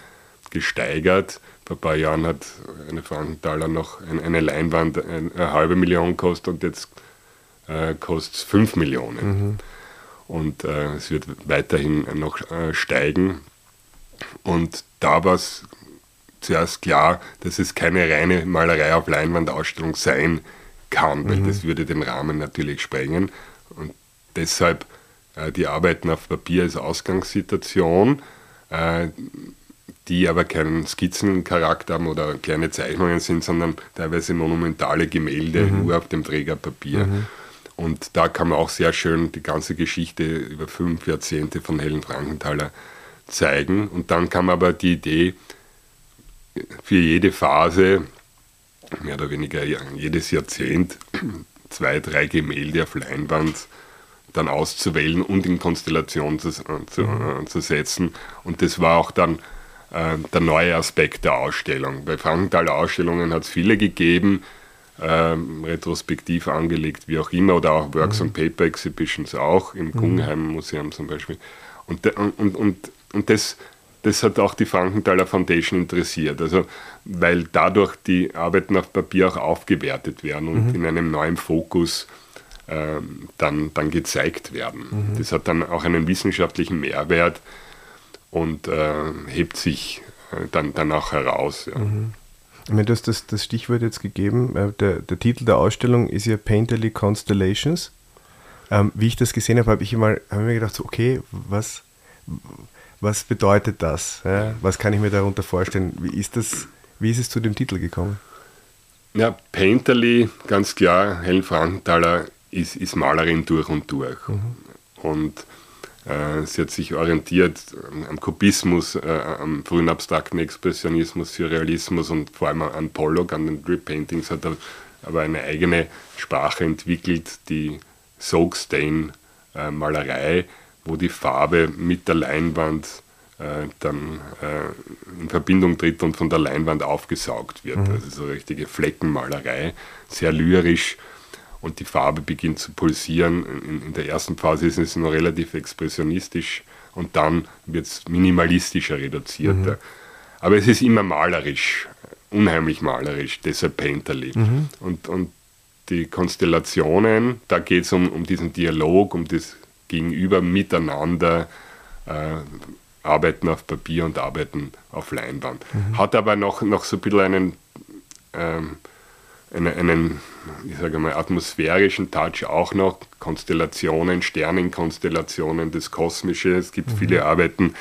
gesteigert. Vor ein paar Jahren hat eine Frankenthaler noch eine Leinwand eine halbe Million gekostet und jetzt äh, kostet es fünf Millionen. Und äh, es wird weiterhin noch äh, steigen. Und da war es zuerst klar, dass es keine reine Malerei auf Leinwandausstellung sein kann, weil mhm. das würde den Rahmen natürlich sprengen. Und deshalb äh, die Arbeiten auf Papier als Ausgangssituation, äh, die aber keinen Skizzencharakter haben oder kleine Zeichnungen sind, sondern teilweise monumentale Gemälde mhm. nur auf dem Trägerpapier. Mhm. Und da kann man auch sehr schön die ganze Geschichte über fünf Jahrzehnte von Helen Frankenthaler zeigen. Und dann kam aber die Idee, für jede Phase, mehr oder weniger jedes Jahrzehnt, zwei, drei Gemälde auf Leinwand dann auszuwählen und in Konstellation zu, zu, mhm. zu setzen. Und das war auch dann äh, der neue Aspekt der Ausstellung. Bei Frankenthaler Ausstellungen hat es viele gegeben, ähm, retrospektiv angelegt, wie auch immer, oder auch Works mhm. on Paper Exhibitions auch, im mhm. Guggenheim Museum zum Beispiel. Und, und, und, und das, das hat auch die Frankenthaler Foundation interessiert, also weil dadurch die Arbeiten auf Papier auch aufgewertet werden und mhm. in einem neuen Fokus äh, dann, dann gezeigt werden. Mhm. Das hat dann auch einen wissenschaftlichen Mehrwert und äh, hebt sich äh, dann, dann auch heraus. Ja. Mhm. Ich meine, du hast das, das Stichwort jetzt gegeben. Äh, der, der Titel der Ausstellung ist ja Painterly Constellations. Ähm, wie ich das gesehen habe, habe ich immer, hab mir gedacht, so, okay, was, was bedeutet das? Ja? Was kann ich mir darunter vorstellen? Wie ist, das, wie ist es zu dem Titel gekommen? Ja, Painterly, ganz klar, Helen Frankenthaler ist, ist Malerin durch und durch. Mhm. Und äh, sie hat sich orientiert am Kubismus, äh, am frühen abstrakten Expressionismus, Surrealismus und vor allem an Pollock, an den Drip Paintings, hat er aber eine eigene Sprache entwickelt, die Soakstain-Malerei, wo die Farbe mit der Leinwand äh, dann äh, in Verbindung tritt und von der Leinwand aufgesaugt wird. Mhm. Also so richtige Fleckenmalerei, sehr lyrisch und die Farbe beginnt zu pulsieren. In, in der ersten Phase ist es noch relativ expressionistisch und dann wird es minimalistischer, reduzierter. Mhm. Aber es ist immer malerisch, unheimlich malerisch, deshalb Painterly. Mhm. Und, und die Konstellationen, da geht es um, um diesen Dialog, um das Gegenüber miteinander, äh, Arbeiten auf Papier und Arbeiten auf Leinwand. Mhm. Hat aber noch, noch so ein bisschen einen, ähm, einen, einen ich sage mal, atmosphärischen Touch auch noch. Konstellationen, Sternenkonstellationen, das Kosmische. Es gibt mhm. viele Arbeiten,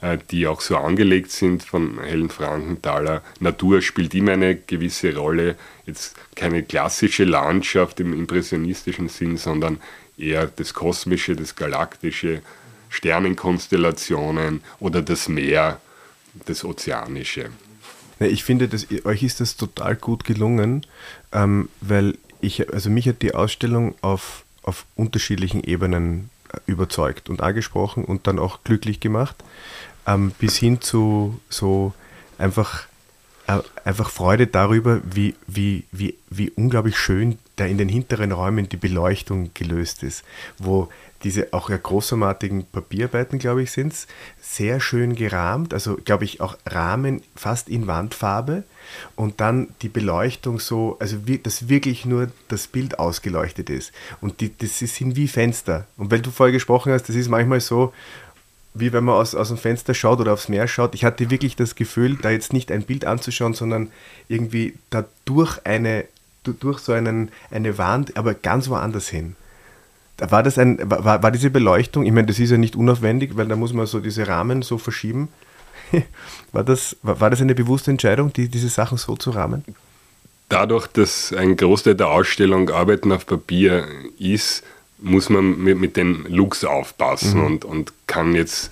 äh, die auch so angelegt sind von Helen Frankenthaler. Natur spielt immer eine gewisse Rolle. Jetzt keine klassische Landschaft im impressionistischen Sinn, sondern eher das Kosmische, das Galaktische, Sternenkonstellationen oder das Meer, das Ozeanische. Ich finde, dass, euch ist das total gut gelungen, ähm, weil ich, also mich hat die Ausstellung auf, auf unterschiedlichen Ebenen äh, überzeugt und angesprochen und dann auch glücklich gemacht, ähm, bis hin zu so einfach, einfach Freude darüber, wie, wie, wie, wie unglaublich schön da in den hinteren Räumen die Beleuchtung gelöst ist, wo diese auch ja großformatigen Papierarbeiten, glaube ich, sind sehr schön gerahmt, also glaube ich auch Rahmen fast in Wandfarbe und dann die Beleuchtung so, also dass wirklich nur das Bild ausgeleuchtet ist. Und die, das sind wie Fenster. Und weil du vorher gesprochen hast, das ist manchmal so, wie wenn man aus, aus dem Fenster schaut oder aufs Meer schaut. Ich hatte wirklich das Gefühl, da jetzt nicht ein Bild anzuschauen, sondern irgendwie da durch eine, durch so einen, eine Wand, aber ganz woanders hin. War das ein, war, war diese Beleuchtung, ich meine, das ist ja nicht unaufwendig, weil da muss man so diese Rahmen so verschieben. war, das, war, das eine bewusste Entscheidung, die, diese Sachen so zu rahmen? Dadurch, dass ein Großteil der Ausstellung Arbeiten auf Papier ist, muss man mit, mit den Looks aufpassen mhm. und, und kann jetzt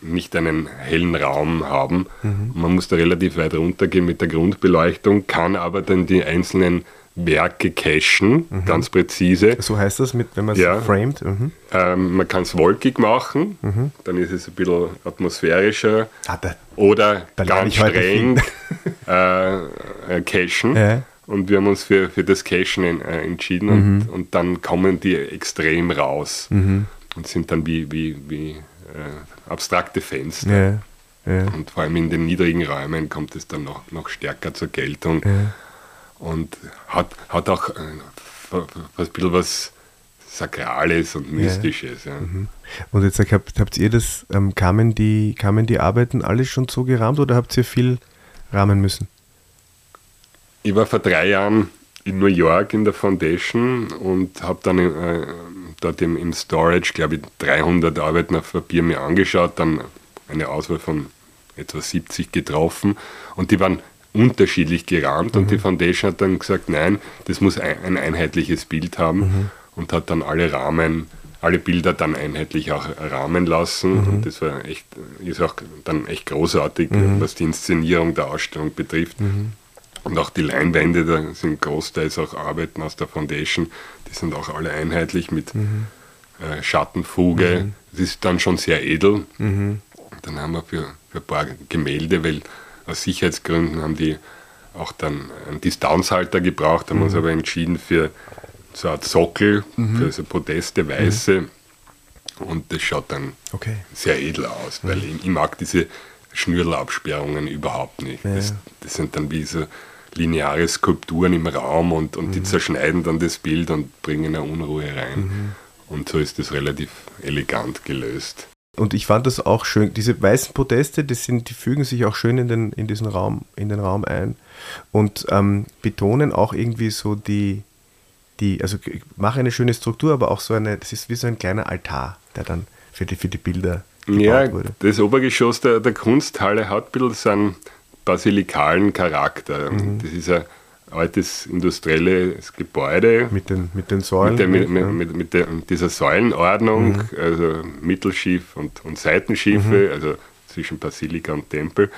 nicht einen hellen Raum haben. Mhm. Man muss da relativ weit runtergehen mit der Grundbeleuchtung, kann aber dann die einzelnen Werke cachen, mhm. ganz präzise. So heißt das, mit, wenn man es ja. framed? Mhm. Ähm, man kann es wolkig machen, mhm. dann ist es ein bisschen atmosphärischer. Ah, da, oder da ganz streng äh, äh, cachen. Ja. Und wir haben uns für, für das Cachen äh, entschieden und, mhm. und dann kommen die extrem raus mhm. und sind dann wie, wie, wie äh, abstrakte Fenster. Ja. Und vor allem in den niedrigen Räumen kommt es dann noch, noch stärker zur Geltung und hat, hat auch äh, ein bisschen was Sakrales und Mystisches. Ja. Ja. Mhm. Und jetzt habt, habt ihr das, ähm, kamen, die, kamen die Arbeiten alle schon so gerahmt oder habt ihr viel rahmen müssen? Ich war vor drei Jahren in New York in der Foundation und habe dann äh, dort im, im Storage, glaube ich, 300 Arbeiten auf Papier mir angeschaut, dann eine Auswahl von etwa 70 getroffen und die waren unterschiedlich gerahmt mhm. und die Foundation hat dann gesagt, nein, das muss ein, ein einheitliches Bild haben mhm. und hat dann alle Rahmen, alle Bilder dann einheitlich auch rahmen lassen mhm. und das war echt, ist auch dann echt großartig, mhm. was die Inszenierung der Ausstellung betrifft. Mhm. Und auch die Leinwände, da sind großteils auch Arbeiten aus der Foundation, die sind auch alle einheitlich mit mhm. äh, Schattenfuge. Das ist dann schon sehr edel. Dann haben wir für, für ein paar Gemälde, weil aus Sicherheitsgründen haben die auch dann einen Distanzhalter gebraucht, haben mhm. uns aber entschieden für so eine Art Sockel, mhm. für so Podeste, weiße. Mhm. Und das schaut dann okay. sehr edel aus, weil ich, ich, mag diese Schnürlabsperrungen überhaupt nicht. Ja. Das, das, sind dann wie so lineare Skulpturen im Raum und, und die mhm. zerschneiden dann das Bild und bringen eine Unruhe rein. Mhm. Und so ist das relativ elegant gelöst. Und ich fand das auch schön. Diese weißen Podeste, das sind, die fügen sich auch schön in den, in diesen Raum, in den Raum ein und ähm, betonen auch irgendwie so die, die, also mache eine schöne Struktur, aber auch so eine, das ist wie so ein kleiner Altar, der dann für die, für die Bilder ja, wurde. Das Obergeschoss der, der Kunsthalle hat ein bisschen so einen basilikalen Charakter. Mhm. Das ist ein altes industrielles Gebäude. Mit den, mit den Säulen. Mit, der, mit, ja. mit, mit der, dieser Säulenordnung, mhm. also Mittelschiff und, und Seitenschiffe, mhm. also zwischen Basilika und Tempel.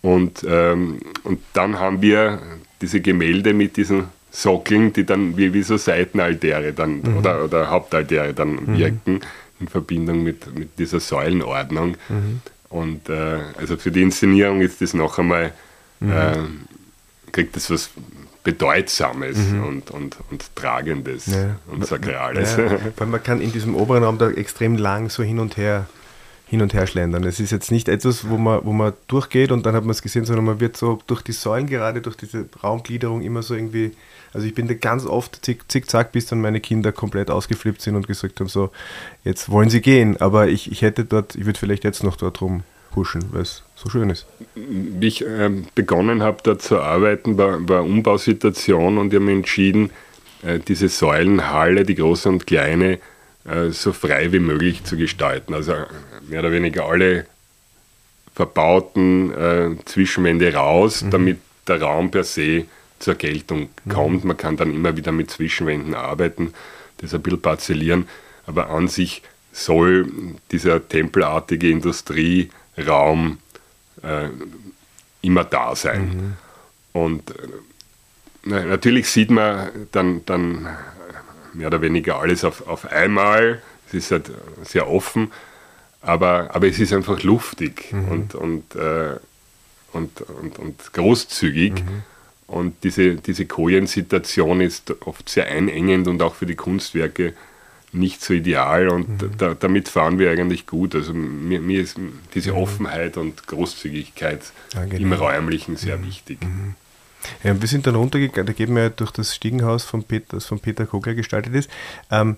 Und, ähm, und dann haben wir diese Gemälde mit diesen Sockeln, die dann wie, wie so Seitenaltäre dann, mhm. oder, oder Hauptaltäre dann mhm. wirken, in Verbindung mit, mit dieser Säulenordnung. Und äh, also für die Inszenierung ist das noch einmal mhm. äh, kriegt das was Bedeutsames mhm. und, und, und Tragendes ja. und Sakrales. Ja. Weil man kann in diesem oberen Raum da extrem lang so hin und her hin und her schlendern. Es ist jetzt nicht etwas, wo man, wo man durchgeht und dann hat man es gesehen, sondern man wird so durch die Säulen gerade, durch diese Raumgliederung immer so irgendwie, also ich bin da ganz oft zick, bis dann meine Kinder komplett ausgeflippt sind und gesagt haben, so, jetzt wollen sie gehen, aber ich, ich hätte dort, ich würde vielleicht jetzt noch dort rum pushen, weil es so schön ist. Wie ich äh, begonnen habe, da zu arbeiten, war, war Umbausituation und ich habe entschieden, äh, diese Säulenhalle, die große und kleine, äh, so frei wie möglich zu gestalten. Also äh, mehr oder weniger alle verbauten äh, Zwischenwände raus, mhm. damit der Raum per se zur Geltung kommt. Man kann dann immer wieder mit Zwischenwänden arbeiten, das ein bisschen parzellieren, aber an sich soll dieser tempelartige Industrie Raum äh, immer da sein. Mhm. Und äh, natürlich sieht man dann, dann mehr oder weniger alles auf, auf einmal. Es ist halt sehr offen, aber, aber es ist einfach luftig mhm. und, und, äh, und, und, und, großzügig. Mhm. Und diese, diese Kojensituation ist oft sehr einengend und auch für die Kunstwerke nicht so ideal und mhm. da, damit fahren wir eigentlich gut. Also mir, mir ist diese mhm. Offenheit und Großzügigkeit Angenehm. im Räumlichen sehr mhm. wichtig. Mhm. Ja, wir sind dann runtergegangen, da gehen wir durch das Stiegenhaus von Peter, das von Peter Kogler gestaltet ist. Ähm,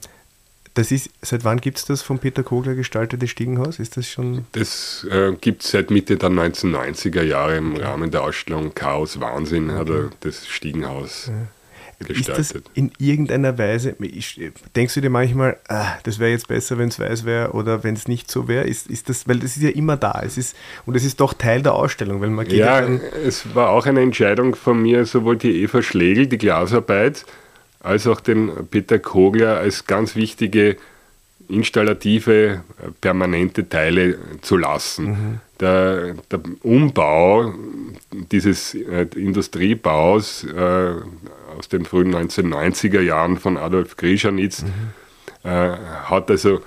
das ist, seit wann gibt es das von Peter Kogler gestaltete Stiegenhaus? Ist das schon? Das äh, gibt es seit Mitte der 1990er Jahre im Rahmen der Ausstellung Chaos Wahnsinn okay. hat er das Stiegenhaus ja gestaltet. Ist das in irgendeiner Weise, denkst du dir manchmal, ah, das wäre jetzt besser, wenn es weiß wäre oder wenn es nicht so wäre? Ist, ist das, weil das ist ja immer da. Es ist, und es ist doch Teil der Ausstellung, weil man Ja, ja es war auch eine Entscheidung von mir, sowohl die Eva Schlegel, die Glasarbeit, als auch den Peter Kogler als ganz wichtige installative, permanente Teile zu lassen. Mhm. Der, der, Umbau dieses äh, Industriebaus äh, aus den frühen 1990er Jahren von Adolf Grischanitz. Mhm. Äh, hat also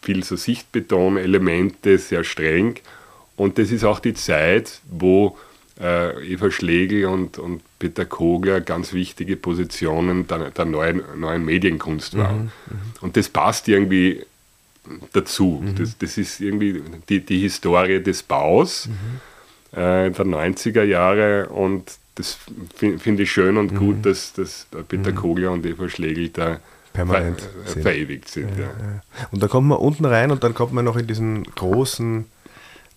viel so Sichtbetonelemente, sehr streng. Und das ist auch die Zeit, wo äh, Eva Schlegel und, und Peter Kogler ganz wichtige Positionen der, der neuen, neuen Medienkunst waren. Mhm, mhm. und das passt irgendwie dazu. Mhm. Das, das ist irgendwie die, die Historie des Baus mhm. äh, der 90er Jahre und das finde find ich schön und mhm. gut, dass, dass Peter mhm. Kogler und Eva Schlegel da permanent ver sind. verewigt sind. Ja, Ja. Und da kommt man unten rein und dann kommt man noch in diesen großen,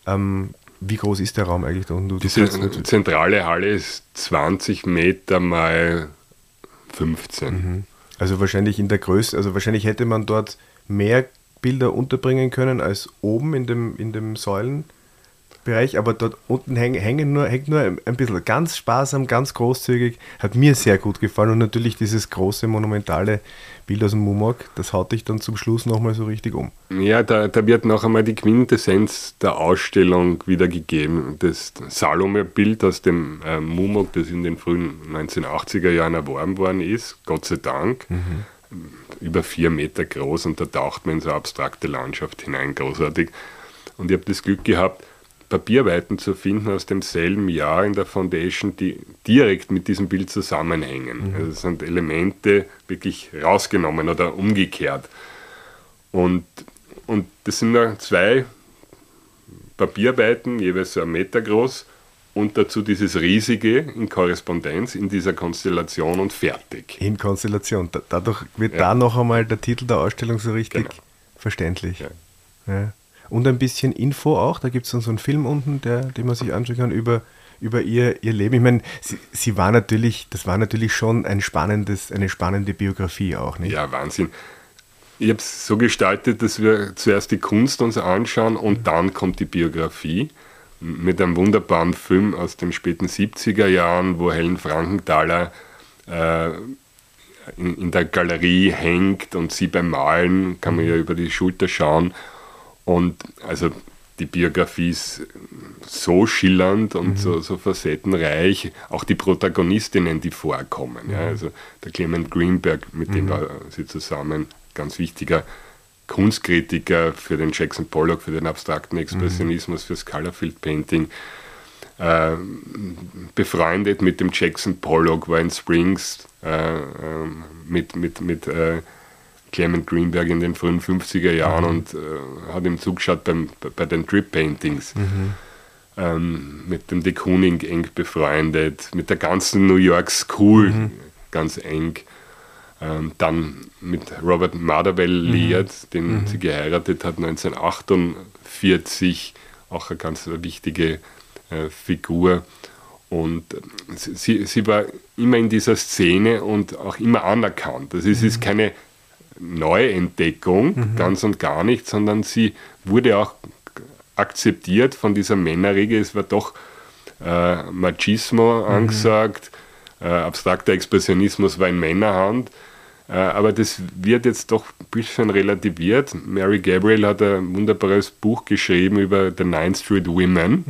ähm, wie groß ist der Raum eigentlich da unten? Du, Diese zentrale Halle ist 20 Meter mal 15. Also wahrscheinlich in der Größe, also wahrscheinlich hätte man dort mehr Bilder unterbringen können als oben in dem, in dem Säulenbereich, aber dort unten hängen, nur, hängt nur ein bisschen ganz sparsam, ganz großzügig, hat mir sehr gut gefallen und natürlich dieses große monumentale Bild aus dem Mumok, das haut dich dann zum Schluss nochmal so richtig um. Ja, da, da wird noch einmal die Quintessenz der Ausstellung wiedergegeben. Das Salome-Bild aus dem äh, Mumok, das in den frühen 1980er Jahren erworben worden ist, Gott sei Dank, über vier Meter groß und da taucht man in so eine abstrakte Landschaft hinein, großartig. Und ich habe das Glück gehabt, Papierweiten zu finden aus demselben Jahr in der Foundation, die direkt mit diesem Bild zusammenhängen. Also es sind Elemente wirklich rausgenommen oder umgekehrt. Und, und das sind da zwei Papierarbeiten, jeweils so einen Meter groß, und dazu dieses riesige in Korrespondenz in dieser Konstellation und fertig. In Konstellation. Da, dadurch wird Ja. da noch einmal der Titel der Ausstellung so richtig Genau. verständlich. Ja. Ja. Und ein bisschen Info auch. Da gibt es dann so einen Film unten, der, den man sich anschauen kann über, über ihr, ihr Leben. Ich meine, sie, sie war natürlich, das war natürlich schon ein spannendes, eine spannende Biografie auch, nicht? Ja, Wahnsinn. Ich habe es so gestaltet, dass wir zuerst die Kunst uns anschauen und dann kommt die Biografie mit einem wunderbaren Film aus den späten 70er Jahren, wo Helen Frankenthaler äh, in, in der Galerie hängt und sie beim Malen kann man ja über die Schulter schauen. Und also die Biografie ist so schillernd und so, so facettenreich, auch die Protagonistinnen, die vorkommen. Ja, also der Clement Greenberg, mit dem war sie zusammen, ganz wichtiger Kunstkritiker für den Jackson Pollock, für den abstrakten Expressionismus, fürs Colorfield Painting. Äh, befreundet mit dem Jackson Pollock, war in Springs äh, ähm, mit, mit, mit äh, Clement Greenberg in den frühen 50er Jahren und äh, hat ihm zugeschaut beim, bei den Drip Paintings. Ähm, mit dem de Kooning eng befreundet, mit der ganzen New York School ganz eng. Ähm, dann mit Robert Motherwell liiert, den sie geheiratet hat 1948, auch eine ganz wichtige äh, Figur. Und äh, sie, sie war immer in dieser Szene und auch immer anerkannt. Also es ist keine Neuentdeckung, ganz und gar nicht, sondern sie wurde auch akzeptiert von dieser Männerriege. Es war doch äh, Machismo angesagt, äh, abstrakter Expressionismus war in Männerhand. Äh, aber das wird jetzt doch ein bisschen relativiert. Mary Gabriel hat ein wunderbares Buch geschrieben über The Nine Street Women,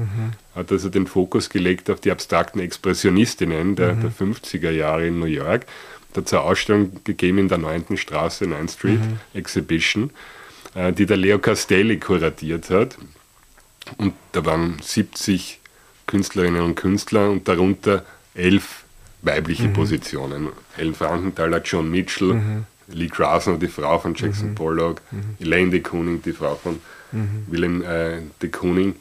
hat also den Fokus gelegt auf die abstrakten Expressionistinnen der, der 50er Jahre in New York. Da hat es eine Ausstellung gegeben in der 9. Straße, 9th Street Exhibition, äh, die der Leo Castelli kuratiert hat. Und da waren 70 Künstlerinnen und Künstler und darunter elf weibliche Positionen. Helen Frankenthaler, John Mitchell, Lee Krasner, die Frau von Jackson Pollock, Elaine de Kooning, die Frau von Willem äh, de Kooning.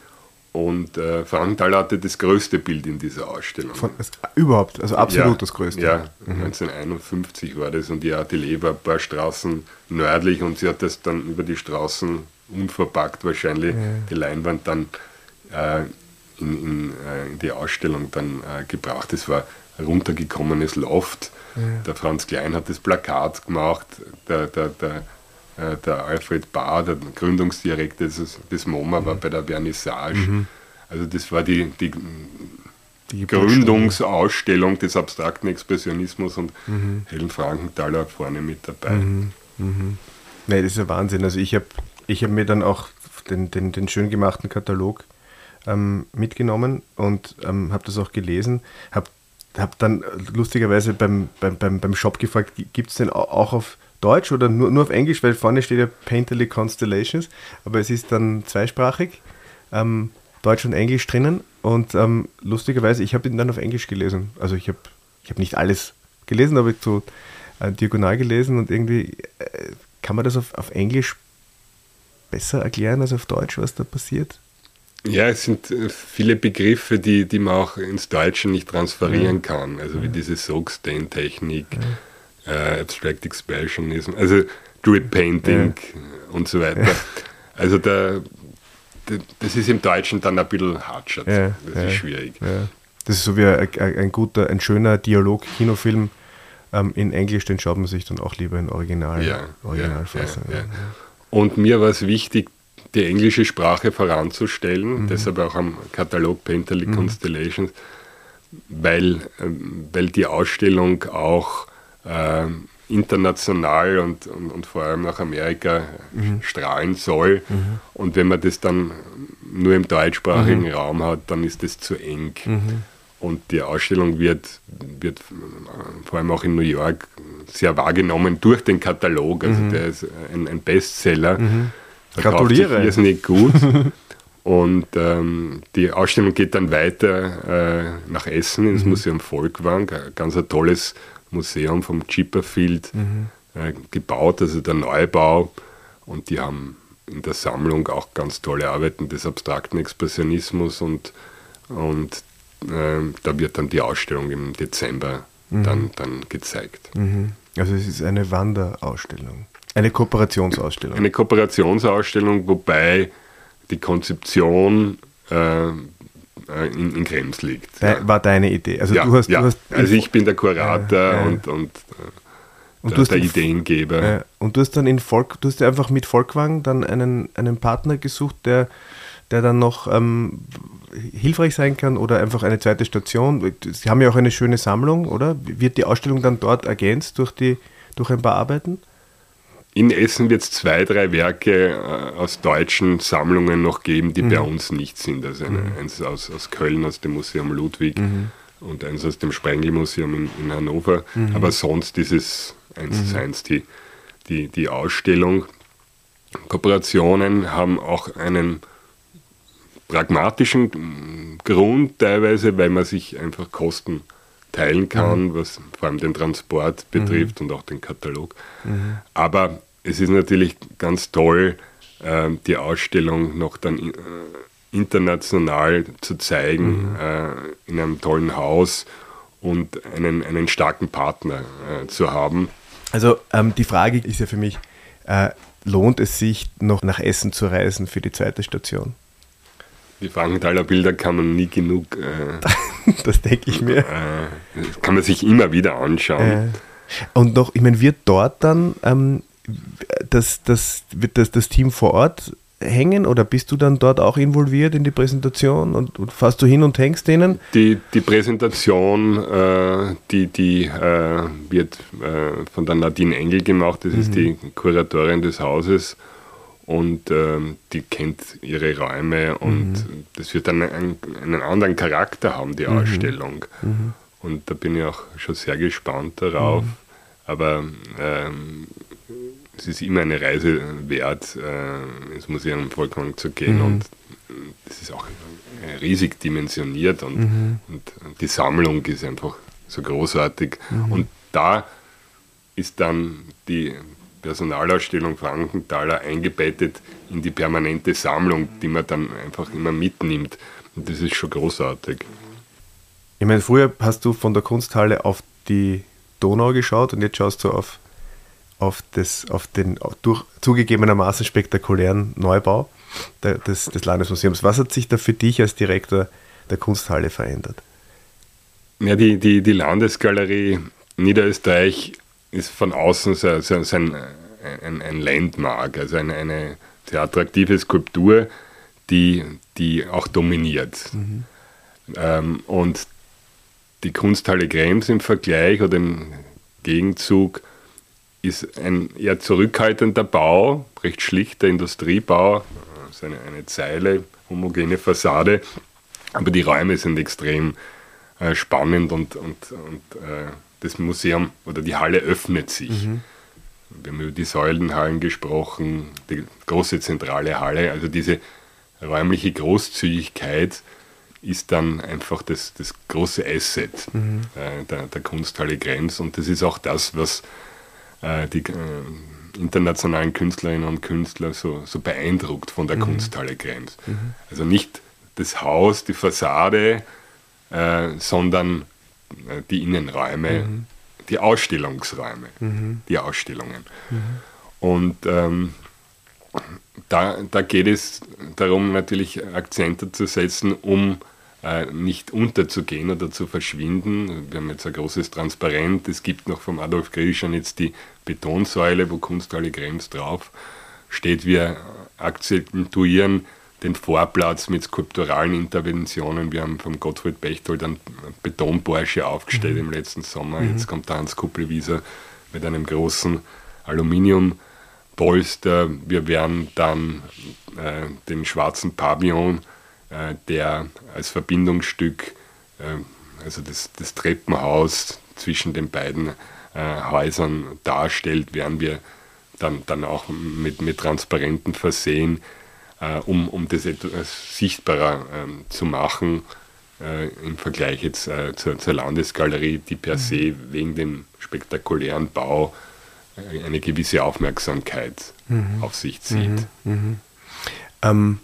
Und äh, Frankenthaler hatte das größte Bild in dieser Ausstellung. Von, das, überhaupt, also absolut ja, das Größte. Ja, 1951 war das und ihr Atelier war ein paar Straßen nördlich und sie hat das dann über die Straßen unverpackt wahrscheinlich, die Leinwand dann äh, in, in, äh, in die Ausstellung dann äh, gebracht. Es war runtergekommenes Loft. Der Franz Klein hat das Plakat gemacht, der, der, der, äh, der Alfred Bahr, der Gründungsdirektor des, des MoMA, war bei der Vernissage. Also das war die, die Die. Gründungsausstellung des abstrakten Expressionismus und Helen Frankenthaler vorne mit dabei. Nee, das ist ja Wahnsinn. Also ich habe ich hab mir dann auch den, den, den schön gemachten Katalog ähm, mitgenommen und ähm, habe das auch gelesen. Habe hab dann lustigerweise beim, beim, beim, beim Shop gefragt, gibt es den au- auch auf Deutsch oder nur, nur auf Englisch, weil vorne steht ja Painterly Constellations, aber es ist dann zweisprachig, ähm, Deutsch und Englisch drinnen und ähm, lustigerweise, ich habe ihn dann auf Englisch gelesen. Also ich habe ich hab nicht alles gelesen, aber so äh, diagonal gelesen und irgendwie äh, kann man das auf, auf Englisch besser erklären als auf Deutsch, was da passiert? Ja, es sind äh, viele Begriffe, die, die man auch ins Deutsche nicht transferieren kann. Also wie diese Sog-Stain-Technik, äh, Abstract Expressionism, also Druid Painting ja. und so weiter. Also der, der, das ist im Deutschen dann ein bisschen hartschert. Ja, das ist schwierig. Das ist so wie ein, ein, guter, ein schöner Dialog-Kinofilm. Ähm, in Englisch, den schaut man sich dann auch lieber in Original, ja, Originalfassung. Und mir war es wichtig, die englische Sprache voranzustellen, mhm. deshalb auch am Katalog Painterly mhm. Constellations, weil, ähm, weil die Ausstellung auch äh, international und, und, und, vor allem nach Amerika mhm. strahlen soll. Mhm. Und wenn man das dann nur im deutschsprachigen mhm. Raum hat, dann ist das zu eng. Mhm. Und die Ausstellung wird, wird vor allem auch in New York sehr wahrgenommen durch den Katalog. Also mhm. der ist ein, ein Bestseller. Mhm. Gratuliere. Ist nicht gut. Und ähm, die Ausstellung geht dann weiter äh, nach Essen ins mhm. Museum Volkwang. Ganz ein tolles Museum vom Chipperfield mhm. äh, gebaut, also der Neubau. Und die haben in der Sammlung auch ganz tolle Arbeiten des abstrakten Expressionismus und, und äh, da wird dann die Ausstellung im Dezember mhm. dann, dann gezeigt. Mhm. Also es ist eine Wanderausstellung. Eine Kooperationsausstellung. Eine Kooperationsausstellung, wobei die Konzeption äh, in, in Krems liegt. De, ja. War deine Idee? Also, ja, du hast, ja. Du hast also ich bin der Kurator und, und, und der, der Ideengeber. und du hast dann in Volk, du hast einfach mit Volkwang dann einen, einen Partner gesucht, der, der dann noch ähm, hilfreich sein kann oder einfach eine zweite Station. Sie haben ja auch eine schöne Sammlung, oder? Wird die Ausstellung dann dort ergänzt durch, die, durch ein paar Arbeiten? In Essen wird es zwei, drei Werke äh, aus deutschen Sammlungen noch geben, die mhm. bei uns nicht sind. Also eine, mhm. eins aus, aus Köln, aus dem Museum Ludwig mhm. und eins aus dem Sprengel-Museum in, in, Hannover. Mhm. Aber sonst ist es eins zu mhm. eins die, die, die Ausstellung. Kooperationen haben auch einen pragmatischen Grund teilweise, weil man sich einfach Kosten teilen kann, mhm. was vor allem den Transport betrifft mhm. und auch den Katalog. Mhm. Aber es ist natürlich ganz toll, äh, die Ausstellung noch dann äh, international zu zeigen, mhm. äh, in einem tollen Haus und einen, einen starken Partner äh, zu haben. Also ähm, die Frage ist ja für mich, äh, lohnt es sich noch nach Essen zu reisen für die zweite Station? Die Frankenthaler Bilder kann man nie genug. Äh, das denke ich mir. kann man sich immer wieder anschauen. Und noch, ich meine, wird dort dann ähm, das, das, wird das, das Team vor Ort hängen oder bist du dann dort auch involviert in die Präsentation und, und fährst du hin und hängst denen? Die, die Präsentation, äh, die, die äh, wird äh, von der Nadine Engel gemacht, das mhm. ist die Kuratorin des Hauses und ähm, die kennt ihre Räume und mhm. das wird dann einen, einen, anderen Charakter haben, die mhm. Ausstellung. Mhm. Und da bin ich auch schon sehr gespannt darauf. Mhm. Aber ähm, es ist immer eine Reise wert, äh, ins Museum Volkwang zu gehen mhm. und es ist auch riesig dimensioniert und, mhm. und, die Sammlung ist einfach so großartig. Mhm. Und da ist dann die Personalausstellung Frankenthaler eingebettet in die permanente Sammlung, die man dann einfach immer mitnimmt. Und das ist schon großartig. Ich meine, früher hast du von der Kunsthalle auf die Donau geschaut und jetzt schaust du auf auf, das, auf den durch, zugegebenermaßen spektakulären Neubau der, des, des Landesmuseums. Was hat sich da für dich als Direktor der Kunsthalle verändert? Ja, die, die, die Landesgalerie Niederösterreich ist von außen so, so, so ein, ein, ein, Landmark, also eine, eine sehr attraktive Skulptur, die, die auch dominiert. Mhm. Ähm, und die Kunsthalle Krems im Vergleich oder im Gegenzug ist ein eher zurückhaltender Bau, recht schlichter Industriebau, also eine, eine Zeile, homogene Fassade, aber die Räume sind extrem äh, spannend und, und, und äh, das Museum oder die Halle öffnet sich. Mhm. Wir haben über die Säulenhallen gesprochen, die große zentrale Halle, also diese räumliche Großzügigkeit ist dann einfach das, das große Asset mhm. äh, der, der Kunsthalle Grenz und das ist auch das, was äh, die äh, internationalen Künstlerinnen und Künstler so, so beeindruckt von der mhm. Kunsthalle Krems. Mhm. Also nicht das Haus, die Fassade, äh, sondern äh, die Innenräume, mhm. die Ausstellungsräume, mhm. die Ausstellungen. Mhm. Und ähm, da, da geht es darum, natürlich Akzente zu setzen, um nicht unterzugehen oder zu verschwinden. Wir haben jetzt ein großes Transparent. Es gibt noch vom Adolf Grieschan jetzt die Betonsäule, wo Kunsthalle Krems drauf steht. Wir akzentuieren den Vorplatz mit skulpturalen Interventionen. Wir haben vom Gottfried Bechtold einen Betonporsche aufgestellt mhm. im letzten Sommer. Mhm. Jetzt kommt der Hans Kuppelwieser mit einem großen Aluminiumpolster. Wir werden dann äh, den schwarzen Pavillon, äh, der als Verbindungsstück, äh, also das, das, Treppenhaus zwischen den beiden äh, Häusern darstellt, werden wir dann, dann auch mit, mit Transparenten versehen äh, um, um das etwas sichtbarer ähm, zu machen äh, im Vergleich jetzt äh, zur, zur, Landesgalerie, die per mhm. se wegen dem spektakulären Bau äh, eine gewisse Aufmerksamkeit mhm. auf sich zieht. Mhm. mhm. Ähm,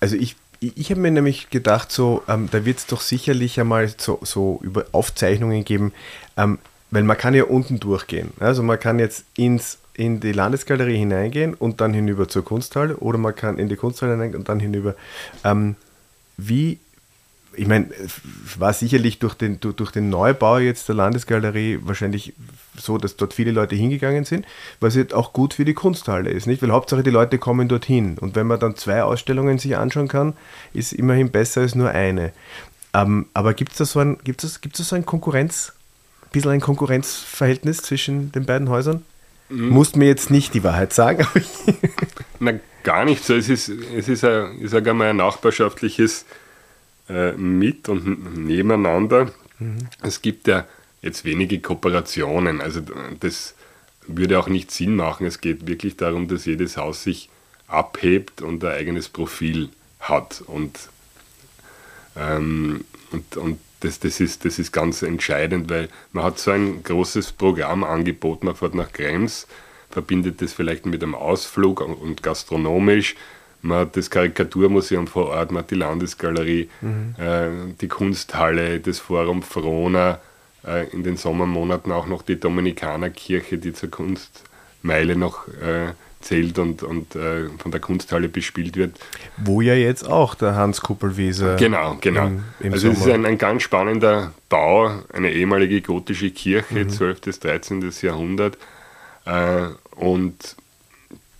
also ich ich habe mir nämlich gedacht, so, ähm, da wird es doch sicherlich einmal so, so über Aufzeichnungen geben, ähm, weil man kann ja unten durchgehen. Also man kann jetzt ins in die Landesgalerie hineingehen und dann hinüber zur Kunsthalle oder man kann in die Kunsthalle hineingehen und dann hinüber. Ähm, wie, ich meine, war sicherlich durch den, durch den Neubau jetzt der Landesgalerie wahrscheinlich so, dass dort viele Leute hingegangen sind, was jetzt auch gut für die Kunsthalle ist, nicht? Weil Hauptsache die Leute kommen dorthin und wenn man dann zwei Ausstellungen sich anschauen kann, ist immerhin besser als nur eine. Ähm, aber gibt es da so ein, gibt's das, gibt's da so ein Konkurrenz, ein bisschen ein Konkurrenzverhältnis zwischen den beiden Häusern? Mhm. Musst mir jetzt nicht die Wahrheit sagen. Na, gar nicht so. Es ist, es ist ein, ich sage einmal, ein nachbarschaftliches äh, Mit- und Nebeneinander. Mhm. Es gibt ja jetzt wenige Kooperationen. Also das würde auch nicht Sinn machen. Es geht wirklich darum, dass jedes Haus sich abhebt und ein eigenes Profil hat. Und, ähm, und, und das, das, ist, das ist ganz entscheidend, weil man hat so ein großes Programmangebot, man fährt nach Krems, verbindet das vielleicht mit einem Ausflug und gastronomisch. Man hat das Karikaturmuseum vor Ort, man hat die Landesgalerie, mhm. äh, die Kunsthalle, das Forum Verona, äh, in den Sommermonaten auch noch die Dominikanerkirche, die zur Kunstmeile noch äh, zählt und, und äh, von der Kunsthalle bespielt wird. Wo ja jetzt auch der Hans Kuppelweser. Genau, genau. Im, im also es ist ein, ein, ganz spannender Bau, eine ehemalige gotische Kirche, mhm. 12. bis 13. Jahrhundert. Äh, und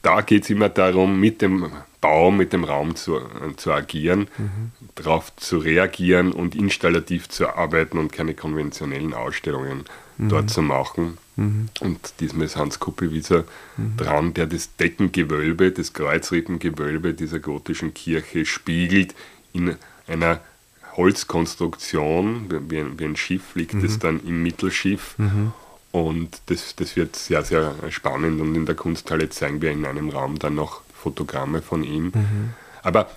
da geht es immer darum, mit dem Bau, mit dem Raum zu, zu agieren, mhm. darauf zu reagieren und installativ zu arbeiten und keine konventionellen Ausstellungen mhm. dort zu machen. Mhm. Und diesmal ist Hans Kuppelwieser mhm. dran, der das Deckengewölbe, das Kreuzrippengewölbe dieser gotischen Kirche spiegelt in einer Holzkonstruktion, wie ein, wie ein Schiff liegt es mhm. dann im Mittelschiff. Mhm. Und das, das wird sehr, sehr spannend. Und in der Kunsthalle zeigen wir in einem Raum dann noch Fotogramme von ihm. Mhm. Aber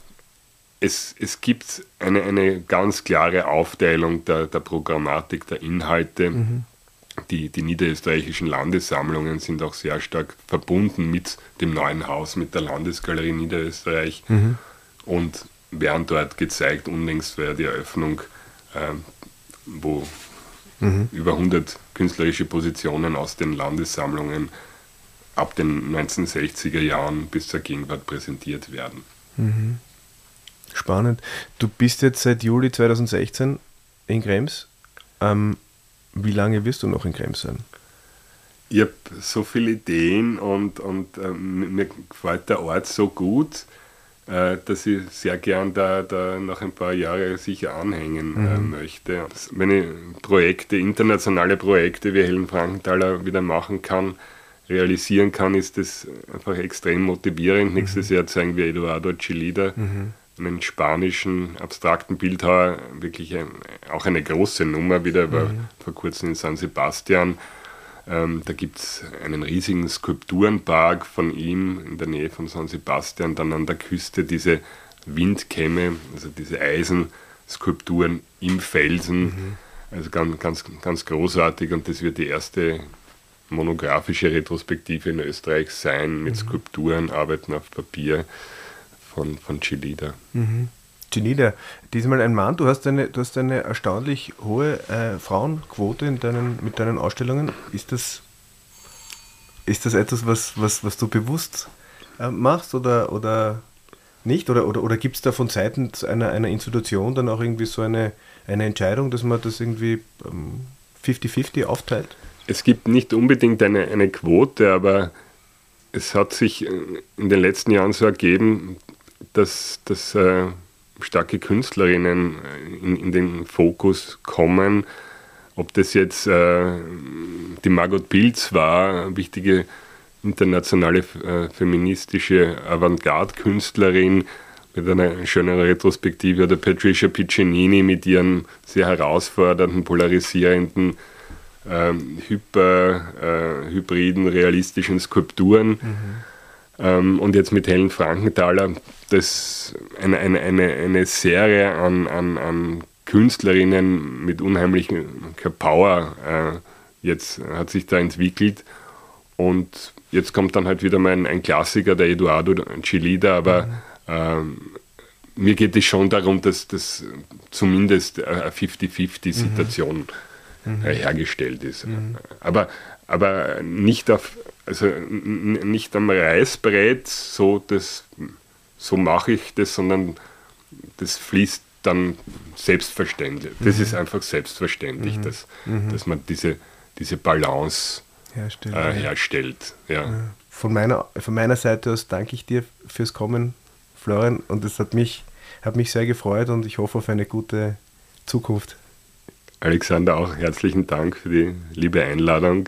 es, es gibt eine, eine ganz klare Aufteilung der, der Programmatik, der Inhalte. Mhm die, die niederösterreichischen Landessammlungen sind auch sehr stark verbunden mit dem neuen Haus, mit der Landesgalerie Niederösterreich mhm. und werden dort gezeigt. Unlängst war die Eröffnung, äh, wo mhm. über 100 künstlerische Positionen aus den Landessammlungen ab den 1960er Jahren bis zur Gegenwart präsentiert werden. Mhm. Spannend. Du bist jetzt seit Juli 2016 in Krems. Ähm, wie lange wirst du noch in Krems sein? Ich habe so viele Ideen und, und äh, mir gefällt der Ort so gut, äh, dass ich sehr gern da, da noch ein paar Jahre sicher anhängen äh, mhm. möchte. Wenn ich Projekte, internationale Projekte wie Helen Frankenthaler wieder machen kann, realisieren kann, ist das einfach extrem motivierend. Mhm. Nächstes Jahr zeigen wir Eduardo Chilida. Mhm einen spanischen abstrakten Bildhauer, wirklich ein, auch eine große Nummer, wieder war mhm. vor kurzem in San Sebastian. Ähm, da gibt es einen riesigen Skulpturenpark von ihm in der Nähe von San Sebastian, dann an der Küste diese Windkämme, also diese Eisenskulpturen im Felsen. Mhm. Also ganz, ganz, ganz großartig und das wird die erste monografische Retrospektive in Österreich sein mit mhm. Skulpturen, Arbeiten auf Papier von, von Chilida. Mhm. Genida, diesmal ein Mann. Du hast eine, du hast eine erstaunlich hohe äh, Frauenquote in deinen, mit deinen Ausstellungen. Ist das, ist das etwas, was, was, was du bewusst äh, machst oder, oder nicht? Oder, oder, oder gibt es da von Seiten einer, einer Institution dann auch irgendwie so eine, eine Entscheidung, dass man das irgendwie 50-50 ähm, aufteilt? Es gibt nicht unbedingt eine, eine Quote, aber es hat sich in den letzten Jahren so ergeben, dass, dass äh, starke Künstlerinnen in, in, den Fokus kommen. Ob das jetzt äh, die Margot Pilz war, wichtige internationale äh, feministische Avantgarde-Künstlerin mit einer schönen Retrospektive, oder Patricia Piccinini mit ihren sehr herausfordernden, polarisierenden hyper, äh, hybriden, realistischen Skulpturen. Mhm. Ähm, und jetzt mit Helen Frankenthaler, das eine, eine, eine, eine Serie an, an, an Künstlerinnen mit unheimlicher Power äh, jetzt hat sich da entwickelt. Und jetzt kommt dann halt wieder mal ein, ein Klassiker, der Eduardo Chilida, aber mhm. ähm, mir geht es schon darum, dass das zumindest eine 50-50-Situation mhm mhm. Äh, hergestellt ist. Mhm. Aber, aber nicht, auf, also nicht am Reißbrett, so, so mache ich das, sondern das fließt dann selbstverständlich. Das mhm. ist einfach selbstverständlich, mhm. Dass, mhm. dass man diese, diese Balance herstellt. Äh, herstellt. Ja. Von, meiner, von meiner Seite aus danke ich dir fürs Kommen, Florian, und es hat mich, hat mich sehr gefreut und ich hoffe auf eine gute Zukunft. Alexander, auch herzlichen Dank für die liebe Einladung